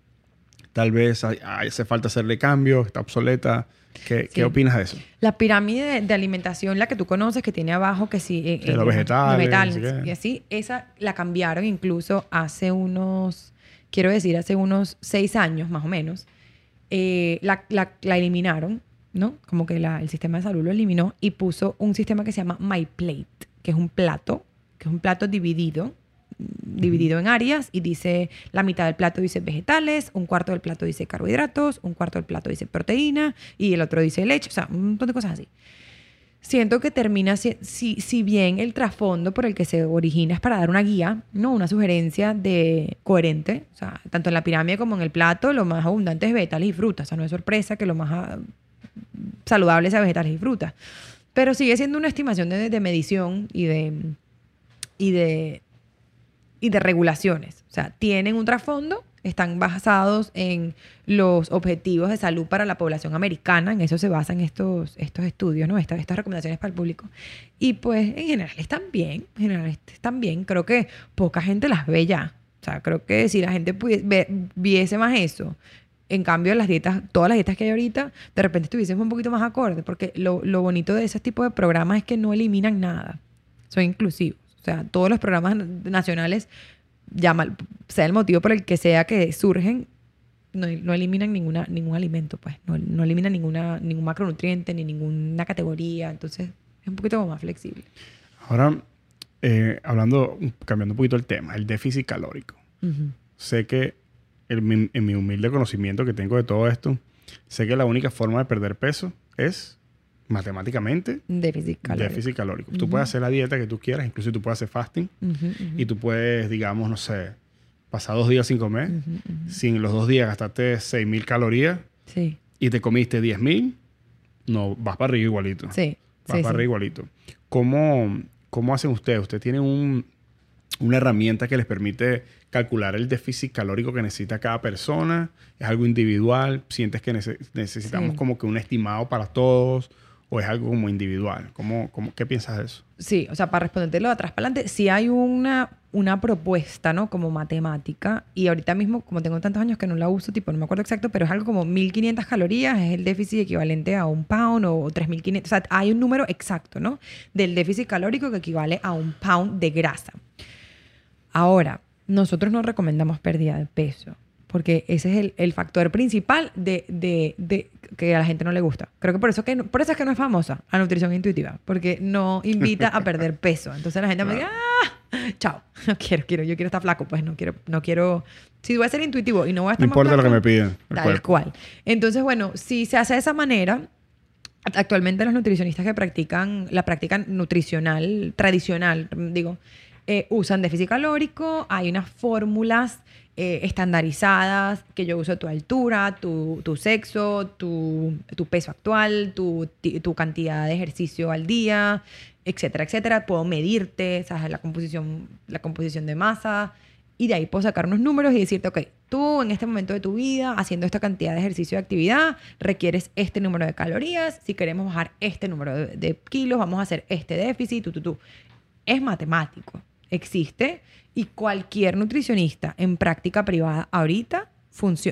tal vez hace falta hacerle cambios? ¿Está obsoleta? ¿Qué, Sí. ¿qué opinas de eso? La pirámide de, alimentación, la que tú conoces, que tiene abajo, que sí. eh, eh, los vegetales, vegetales y así, esa la cambiaron incluso hace unos, quiero decir, hace unos seis años más o menos. Eh, la, la- la eliminaron, ¿no? Como que el sistema de salud lo eliminó y puso un sistema que se llama My Plate, que es un plato, que es un plato dividido dividido en áreas y dice la mitad del plato dice vegetales, un cuarto del plato dice carbohidratos, un cuarto del plato dice proteína y el otro dice leche, o sea, un montón de cosas así. Siento que termina, si, si, si bien el trasfondo por el que se origina es para dar una guía, no una sugerencia de coherente, o sea, tanto en la pirámide como en el plato, lo más abundante es vegetales y frutas, o sea, no es sorpresa que lo más ah, saludable sea vegetales y frutas, pero sigue siendo una estimación de, de medición y de, y de, y de regulaciones. O sea, tienen un trasfondo, están basados en los objetivos de salud para la población americana, en eso se basan estos, estos estudios, ¿no? Estas, estas recomendaciones para el público. Y pues en general están bien, en general están bien. Creo que poca gente las ve ya. O sea, creo que si la gente pudie- ve- viese más eso, en cambio las dietas, todas las dietas que hay ahorita, de repente estuviésemos un poquito más acorde, porque lo, lo bonito de ese tipo de programas es que no eliminan nada, son inclusivos. O sea, todos los programas nacionales llama, sea el motivo por el que sea que surgen, no, no eliminan ninguna, ningún alimento, pues. No, no eliminan ninguna, ningún macronutriente ni ninguna categoría. Entonces, es un poquito más flexible. Ahora, eh, hablando, cambiando un poquito el tema, el déficit calórico. Sé que en mi, en mi humilde conocimiento que tengo de todo esto, sé que la única forma de perder peso es matemáticamente Déficit calórico. déficit calórico. Tú Ujú. puedes hacer la dieta que tú quieras, incluso tú puedes hacer fasting Ujú, ujú. y tú puedes, digamos, no sé, pasar dos días sin comer, sin los dos días gastarte 6.000 calorías Sí, y te comiste 10.000, no, vas para arriba igualito. sí. Vas sí, para arriba igualito. ¿Cómo, ¿Cómo hacen ustedes? ¿Ustedes tienen un- una herramienta que les permite calcular el déficit calórico que necesita cada persona? ¿Es algo individual? ¿Sientes que nece- necesitamos Sí. como que un estimado para todos? ¿O es algo como individual? ¿Cómo, cómo, ¿Qué piensas de eso? Sí, o sea, para respondértelo de atrás para adelante, sí hay una, una propuesta, ¿no? Como matemática. Y ahorita mismo, como tengo tantos años que no la uso, tipo, no me acuerdo exacto, pero es algo como 1500 calorías, es el déficit equivalente a un pound o 3500. O sea, hay un número exacto, ¿no? Del déficit calórico que equivale a un pound de grasa. Ahora, nosotros no recomendamos pérdida de peso, porque ese es el, el factor principal de, de- de que a la gente no le gusta. Creo que por eso, que no- por eso es que no es famosa la nutrición intuitiva, porque no invita a perder [laughs] peso. Entonces la gente me dice, ¡ah! Chao, [laughs] no quiero, quiero, yo quiero estar flaco, pues no quiero, no quiero, si voy a ser intuitivo y no voy a estar No más importa lo que me piden. el Tal cuerpo. cual. Entonces, bueno, si se hace de esa manera, actualmente los nutricionistas que practican la práctica nutricional tradicional, digo, eh, usan déficit calórico, hay unas fórmulas eh, estandarizadas que yo uso tu altura, tu, tu sexo, tu, tu peso actual, tu, tu cantidad de ejercicio al día, etcétera, etcétera. Puedo medirte, ¿sabes? La composición, la composición de masa, y de ahí puedo sacar unos números y decirte, ok, tú en este momento de tu vida, haciendo esta cantidad de ejercicio de actividad, requieres este número de calorías. Si queremos bajar este número de, de kilos, vamos a hacer este déficit, tú, tú, tú. Es matemático, existe y cualquier nutricionista en práctica privada ahorita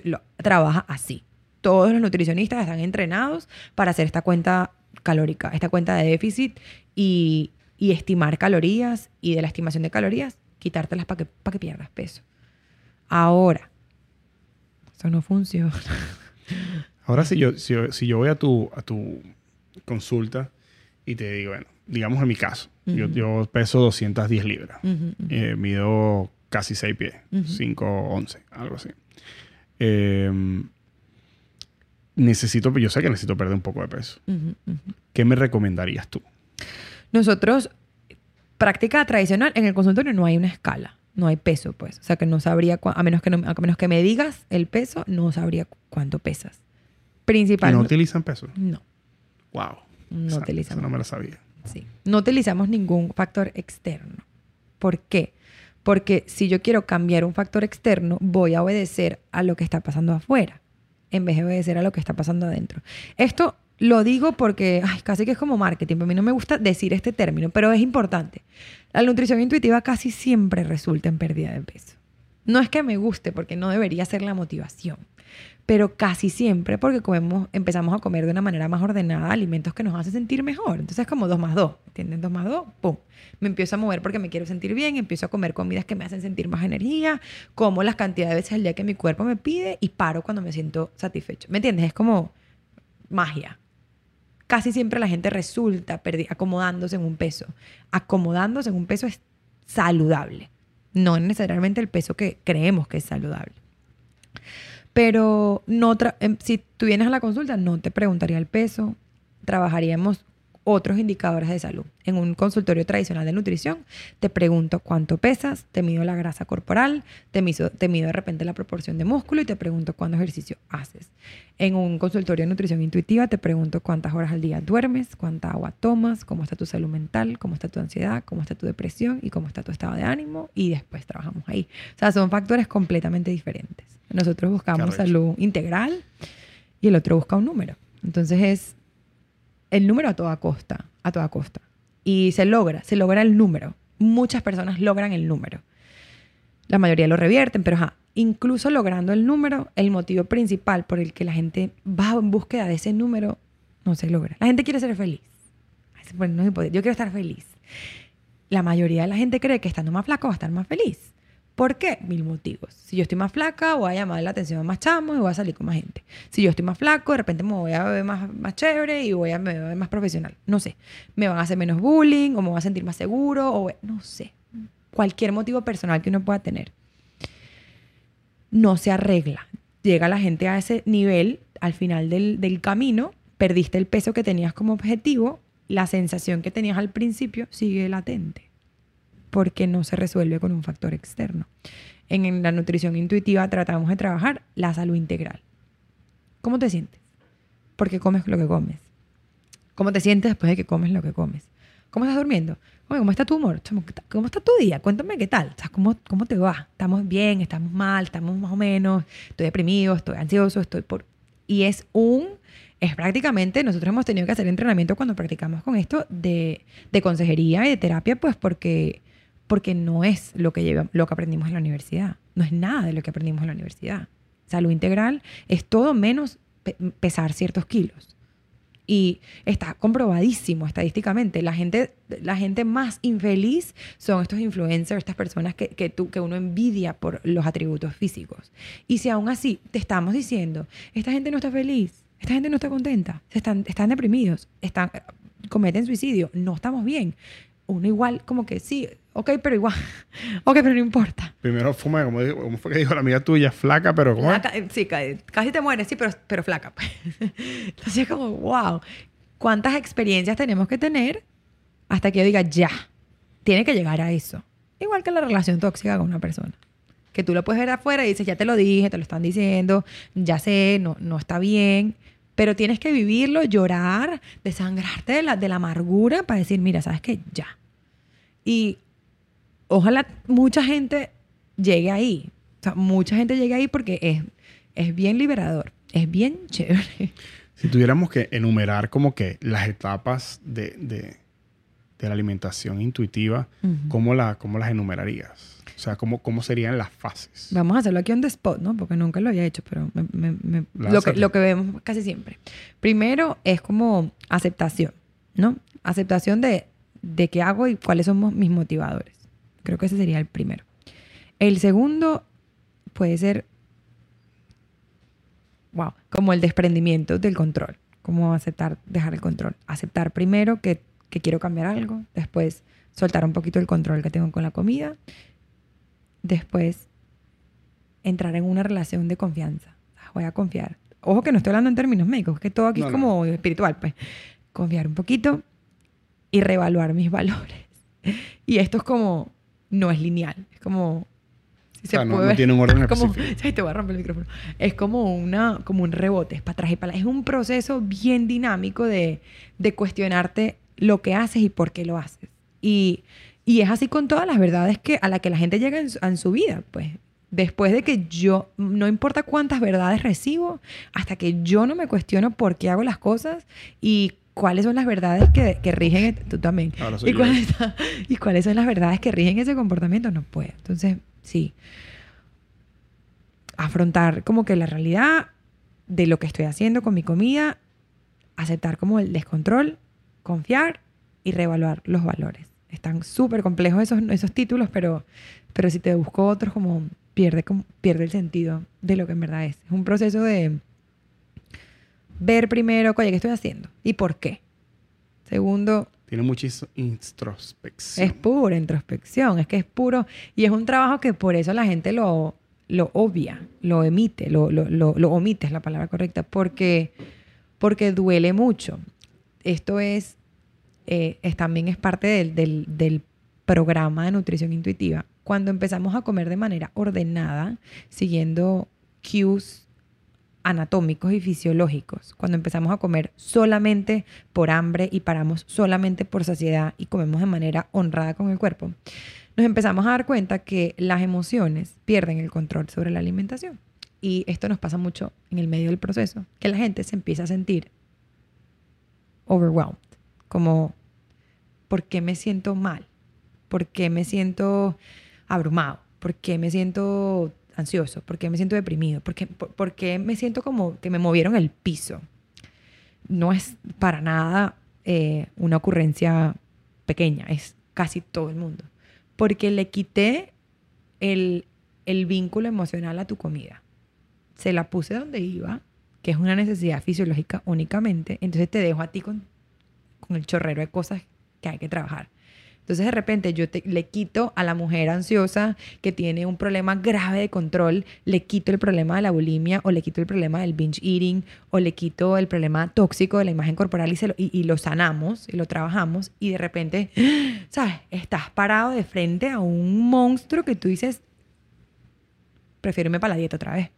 lo- trabaja así. Todos los nutricionistas están entrenados para hacer esta cuenta calórica, esta cuenta de déficit y, estimar calorías y de la estimación de calorías, quitártelas para que, que pierdas peso. Ahora, eso no funciona. Ahora, si yo, si, si yo voy a tu, a tu consulta y te digo, bueno, digamos en mi caso, yo, peso 210 libras, eh, mido casi 6 pies, Ujú. 5, 11, algo así. Eh, necesito, yo sé que necesito perder un poco de peso. ¿Qué me recomendarías tú? Nosotros, práctica tradicional, en el consultorio no hay una escala, no hay peso, pues. O sea, que no sabría, a menos que, no- a menos que me digas el peso, no sabría cu- cuánto pesas. ¿Y Principal. no utilizan peso? no, Wow. No utilizamos. no me la sabía. Sí. No utilizamos ningún factor externo. ¿Por qué? Porque si yo quiero cambiar un factor externo, voy a obedecer a lo que está pasando afuera, en vez de obedecer a lo que está pasando adentro. Esto lo digo porque ay, casi que es como marketing. A mí no me gusta decir este término, pero es importante. La nutrición intuitiva casi siempre resulta en pérdida de peso. No es que me guste, porque no debería ser la motivación pero casi siempre porque comemos, empezamos a comer de una manera más ordenada alimentos que nos hacen sentir mejor. Entonces es como dos más dos, ¿entienden? Dos más dos, ¡pum! Me empiezo a mover porque me quiero sentir bien, empiezo a comer comidas que me hacen sentir más energía, como las cantidades de veces al día que mi cuerpo me pide y paro cuando me siento satisfecho. ¿Me entiendes? Es como magia. Casi siempre la gente resulta acomodándose en un peso. Acomodándose en un peso es saludable, no necesariamente el peso que creemos que es saludable. Pero no em, si tú vienes a la consulta, no te preguntaría el peso. Trabajaríamos otros indicadores de salud. En un consultorio tradicional de nutrición, te pregunto cuánto pesas, te mido la grasa corporal, te mido, te mido de repente la proporción de músculo y te pregunto cuánto ejercicio haces. En un consultorio de nutrición intuitiva, te pregunto cuántas horas al día duermes, cuánta agua tomas, cómo está tu salud mental, cómo está tu ansiedad, cómo está tu depresión y cómo está tu estado de ánimo y después trabajamos ahí. O sea, son factores completamente diferentes. Nosotros buscamos salud integral y el otro busca un número. Entonces es el número a toda costa, a toda costa. Y se logra, se logra el número. Muchas personas logran el número. La mayoría lo revierten, pero ajá, incluso logrando el número, el motivo principal por el que la gente va en búsqueda de ese número no se logra. La gente quiere ser feliz. Puede. Yo quiero estar feliz. La mayoría de la gente cree que estando más flaco va a estar más feliz. ¿Por qué? Mil motivos. Si yo estoy más flaca, voy a llamar la atención a más chamos y voy a salir con más gente. Si yo estoy más flaco, de repente me voy a ver más, más chévere y voy a me voy a ver más profesional. No sé. Me van a hacer menos bullying o me voy a sentir más seguro o no sé. Cualquier motivo personal que uno pueda tener. No se arregla. Llega la gente a ese nivel, al final del, del camino, perdiste el peso que tenías como objetivo, la sensación que tenías al principio sigue latente porque no se resuelve con un factor externo. En, la nutrición intuitiva tratamos de trabajar la salud integral. ¿Cómo te sientes? Porque comes lo que comes. ¿Cómo te sientes después de que comes lo que comes? ¿Cómo estás durmiendo? ¿Cómo está tu humor? ¿Cómo está tu día? Cuéntame qué tal. ¿cómo, ¿Cómo te va? ¿Estamos bien? ¿Estamos mal? ¿Estamos más o menos? ¿Estoy deprimido? ¿Estoy ansioso? ¿Estoy por...? Y es un... Es prácticamente, nosotros hemos tenido que hacer entrenamiento cuando practicamos con esto de, de consejería y de terapia, pues porque porque no es lo que, lleva, lo que aprendimos en la universidad. No es nada de lo que aprendimos en la universidad. Salud integral es todo menos pe- pesar ciertos kilos. Y está comprobadísimo estadísticamente. La gente, la gente más infeliz son estos influencers, estas personas que, que, tú, que uno envidia por los atributos físicos. Y si aún así te estamos diciendo, esta gente no está feliz, esta gente no está contenta, están, están deprimidos, están, cometen suicidio, no estamos bien. Uno igual como que sí, ok, pero igual, [laughs] ok, pero no importa. Primero fuma, como, dijo, como fue que dijo la amiga tuya, flaca, pero ¿cómo? Flaca, eh, sí, ca- casi te mueres, sí, pero, pero flaca. pues. [laughs] Entonces es como, wow, ¿cuántas experiencias tenemos que tener hasta que yo diga, ya, tiene que llegar a eso? Igual que la relación tóxica con una persona. Que tú lo puedes ver afuera y dices, ya te lo dije, te lo están diciendo, ya sé, no, no está bien. Pero tienes que vivirlo, llorar, desangrarte de la, de la amargura para decir, mira, ¿sabes qué? Ya. Y ojalá mucha gente llegue ahí. O sea, mucha gente llegue ahí porque es, es bien liberador, es bien [laughs] chévere. Si tuviéramos que enumerar como que las etapas de, de, de la alimentación intuitiva, Ujú. ¿cómo, la, ¿cómo las enumerarías? O sea, ¿cómo, ¿cómo serían las fases? Vamos a hacerlo aquí on the spot, ¿no? Porque nunca lo había hecho, pero me- me- me- lo, que, lo que vemos casi siempre. Primero es como aceptación, ¿no? Aceptación de, de qué hago y cuáles son mis motivadores. Creo que ese sería el primero. El segundo puede ser, wow, como el desprendimiento del control. Como aceptar, dejar el control. Aceptar primero que, que quiero cambiar algo, después soltar un poquito el control que tengo con la comida, después entrar en una relación de confianza. Ah, Voy a confiar. Ojo que no estoy hablando en términos médicos, que todo aquí No, es no. como espiritual, pues. Confiar un poquito y reevaluar mis [laughs] valores. Y esto es como, no es lineal, es como... si O sea, no- no tiene un orden [laughs] como, [laughs] te voy a romper el micrófono. Es como, una, como un rebote, es para atrás y para. Es un proceso bien dinámico de, de cuestionarte lo que haces y por qué lo haces. Y, y es así con todas las verdades que, a las que la gente llega en su, en su vida, pues. Después de que yo, no importa cuántas verdades recibo, hasta que yo no me cuestiono por qué hago las cosas y cuáles son las verdades que, que rigen, tú también, soy y cuáles, y cuáles son las verdades que rigen ese comportamiento, no puedo. Entonces, sí, afrontar como que la realidad de lo que estoy haciendo con mi comida, aceptar como el descontrol, confiar y reevaluar los valores. Están súper complejos esos, esos títulos, pero, pero si te busco otros, como pierde, como pierde el sentido de lo que en verdad es. Es un proceso de ver primero, oye, ¿qué estoy haciendo? ¿Y por qué? Segundo, Tiene mucha introspección. es pura introspección, es que es puro. Y es un trabajo que por eso la gente lo, lo obvia, lo emite, lo, lo, lo, lo omite, es la palabra correcta, porque, porque duele mucho. Esto es, eh, es también es parte del, del, del programa de nutrición intuitiva. Cuando empezamos a comer de manera ordenada, siguiendo cues anatómicos y fisiológicos. Cuando empezamos a comer solamente por hambre y paramos solamente por saciedad y comemos de manera honrada con el cuerpo, nos empezamos a dar cuenta que las emociones pierden el control sobre la alimentación. Y esto nos pasa mucho en el medio del proceso, que la gente se empieza a sentir overwhelmed, como ¿por qué me siento mal? ¿Por qué me siento abrumado? ¿Por qué me siento ansioso? ¿Por qué me siento deprimido? ¿Por qué, me siento como que me movieron el piso? No es para nada eh, una ocurrencia pequeña, es casi todo el mundo. Porque le quité el, el vínculo emocional a tu comida. Se la puse donde iba, que es una necesidad fisiológica únicamente, entonces te dejo a ti con, con el chorrero de cosas que hay que trabajar. Entonces de repente yo te- le quito a la mujer ansiosa que tiene un problema grave de control, le quito el problema de la bulimia o le quito el problema del binge eating o le quito el problema tóxico de la imagen corporal y, se lo, y, y lo sanamos y lo trabajamos y de repente, [gasps] ¿sabes? Estás parado de frente a un monstruo que tú dices, prefiero irme para la dieta otra vez.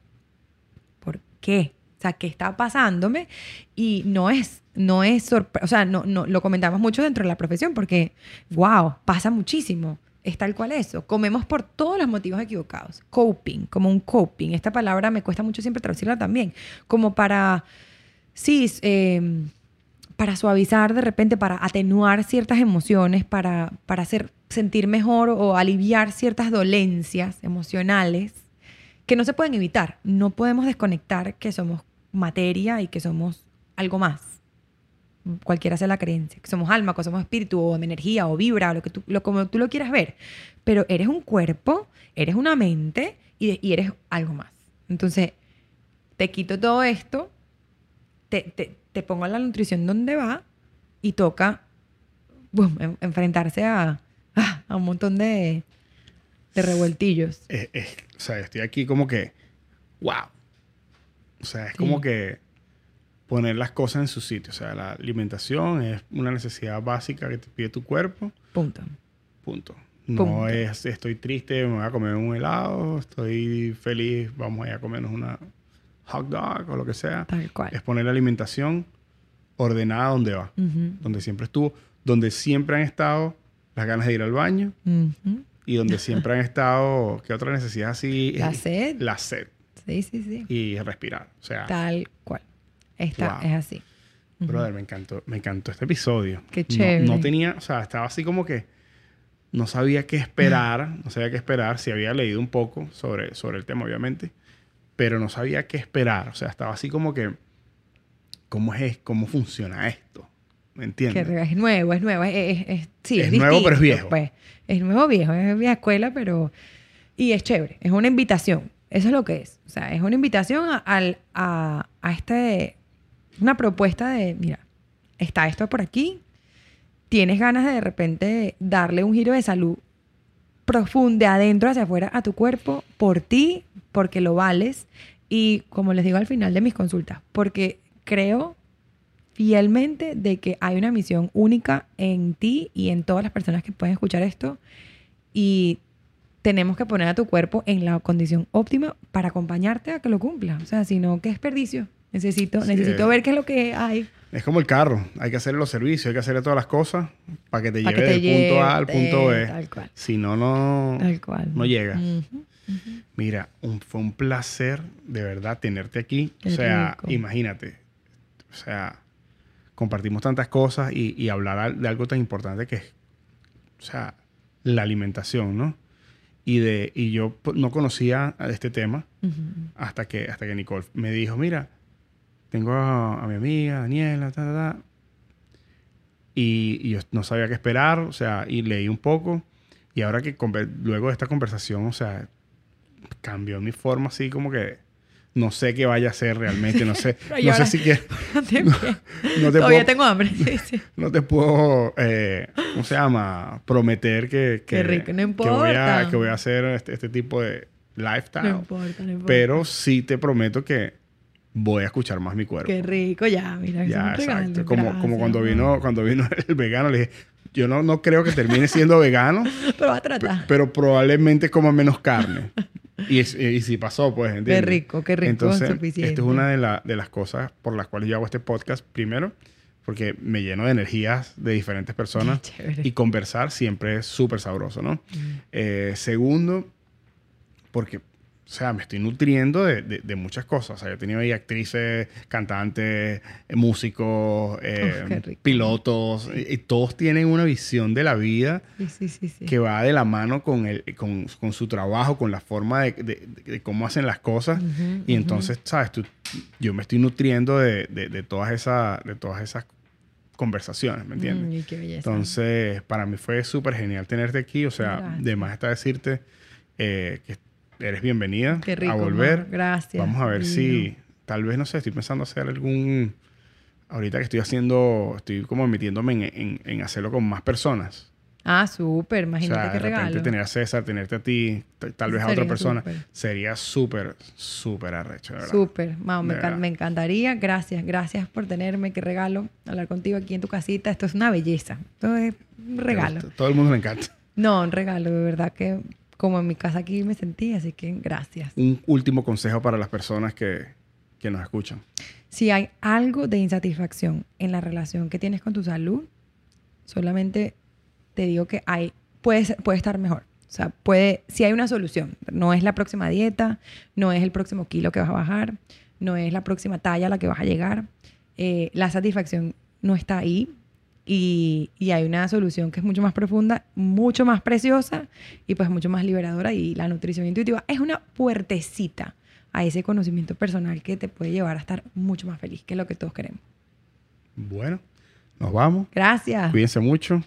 ¿Por qué? Sea, ¿qué está pasándome? Y no es, no es sorpresa, o sea, no, no, lo comentamos mucho dentro de la profesión porque, wow, pasa muchísimo. Es tal cual eso. Comemos por todos los motivos equivocados. Coping, como un coping. Esta palabra me cuesta mucho siempre traducirla también. Como para, sí, eh, para suavizar de repente, para atenuar ciertas emociones, para, para hacer sentir mejor o aliviar ciertas dolencias emocionales que no se pueden evitar. No podemos desconectar que somos materia y que somos algo más. cualquiera sea la creencia, que somos alma, que somos espíritu, o energía, o vibra, lo que tú, lo, como tú lo quieras ver. Pero eres un cuerpo, eres una mente y, y eres algo más. Entonces, te quito todo esto, te, te, te pongo la nutrición donde va y toca enfrentarse a, ah, a un montón de, de revueltillos. Es- es- o sea, estoy aquí como que, wow. O sea, es Sí. como que poner las cosas en su sitio. O sea, la alimentación es una necesidad básica que te pide tu cuerpo. Punto. Punto. No Punto. es estoy triste, me voy a comer un helado, estoy feliz, vamos a ir a comernos una hot dog o lo que sea. Tal cual. Es poner la alimentación ordenada donde va, donde siempre estuvo, donde siempre han estado las ganas de ir al baño y donde siempre han estado, ¿qué otra necesidad así? La sed. La sed Sí, sí, sí. y respirar. O sea, Tal cual. Esta Wow. es así. Brother, me encantó, me encantó este episodio. Qué No- chévere. No, tenía, o sea, estaba así como que no sabía qué esperar, [laughs] no sabía qué esperar. Sí había leído un poco sobre, sobre el tema, obviamente, pero no sabía qué esperar. O sea, estaba así como que, ¿cómo es, cómo funciona esto? ¿Me Que entiendes? re- es nuevo, es nuevo. Es, es- es- sí, Es es, nuevo, pero es viejo. Pues. Es nuevo viejo, es vieja escuela, pero... Y es chévere, es una invitación. Eso es lo que es. O sea, es una invitación a, al- a, a este... Una propuesta de, mira, está esto por aquí. Tienes ganas de de repente darle un giro de salud profundo, de adentro hacia afuera a tu cuerpo, por ti, porque lo vales. Y como les digo al final de mis consultas, porque creo fielmente de que hay una misión única en ti y en todas las personas que pueden escuchar esto. Y tenemos que poner a tu cuerpo en la condición óptima para acompañarte a que lo cumpla. O sea, si no, qué desperdicio. Necesito, Sí, necesito eh. ver qué es lo que hay. Es como el carro, hay que hacerle los servicios, hay que hacerle todas las cosas para que te para lleve que te del punto A al punto B. Tal cual. Si no, no, Tal cual. no llegas. Ujú. Mira, un- fue un placer de verdad tenerte aquí. Qué o sea, rico. imagínate. O sea, compartimos tantas cosas y, y hablar de algo tan importante que es, o sea, la alimentación, ¿no? Y, de, y yo pues, no conocía este tema hasta que, hasta que Nicole me dijo, mira, tengo a, a mi amiga Daniela, ta, ta, ta. Y, y yo no sabía qué esperar, o sea, y leí un poco. Y ahora que luego de esta conversación, o sea, cambió mi forma así como que no sé qué vaya a ser realmente, no sé, [laughs] no sé si quiero, [laughs] No te- [laughs] no te Todavía puedo, tengo hambre. Sí, sí. no te puedo, eh, ¿cómo se llama? Prometer que, que, Qué rico, no que voy a, importa. que voy a hacer este, este tipo de lifestyle. No importa, no importa. Pero sí te prometo que voy a escuchar más mi cuerpo. Qué rico, ya, mira, ya, regalo. exacto. Como, como cuando vino, cuando vino el vegano, le dije, yo no, no creo que termine siendo vegano, Pero va a tratar. pero probablemente coma menos carne. Y, es- y sí pasó, pues, Qué ¿entiendes? rico, qué rico, Entonces, suficiente. esto es una de, la- de las cosas por las cuales yo hago este podcast. Primero, porque me lleno de energías de diferentes personas. [laughs] Qué. Y conversar siempre es súper sabroso, ¿no? Eh, segundo, porque, o sea, me estoy nutriendo de, de- de muchas cosas. O sea, yo he tenido ahí actrices, cantantes, eh, músicos, eh, Uf, pilotos, y, y todos tienen una visión de la vida Sí, sí, sí, sí. que va de la mano con, el, con, con su trabajo, con la forma de, de- cómo hacen las cosas. Y entonces, ¿sabes? Tú- yo me estoy nutriendo de, todas esas, de todas esas conversaciones, ¿me entiendes? Mm, qué belleza. Entonces, para mí fue súper genial tenerte aquí. O sea, de más está decirte eh, que eres bienvenida Qué rico, a volver. Gracias. Vamos a ver si, tal vez, no sé, estoy pensando hacer algún... Ahorita que estoy haciendo, estoy como metiéndome en, en- en hacerlo con más personas. Ah, súper. O Imagínate sea, qué de repente regalo. tener a César, tenerte a ti, tal vez a otra persona. Sería súper, súper arrecho, de verdad. Súper. Mau, me, De encan- verdad. me encantaría. Gracias. Gracias por tenerme. Qué regalo hablar contigo aquí en tu casita. Esto es una belleza. Esto es un regalo. Todo el mundo le encanta. No, un regalo. De verdad que como en mi casa aquí me sentí. Así que gracias. Un último consejo para las personas que, que nos escuchan. Si hay algo de insatisfacción en la relación que tienes con tu salud, solamente te digo que hay, puede, puede estar mejor. O sea, puede, si hay una solución. No es la próxima dieta, no es el próximo kilo que vas a bajar, no es la próxima talla a la que vas a llegar. Eh, la satisfacción no está ahí y, y hay una solución que es mucho más profunda, mucho más preciosa y pues mucho más liberadora y la nutrición intuitiva es una puertecita a ese conocimiento personal que te puede llevar a estar mucho más feliz, que es lo que todos queremos. Bueno, Nos vamos. Gracias. Cuídense mucho.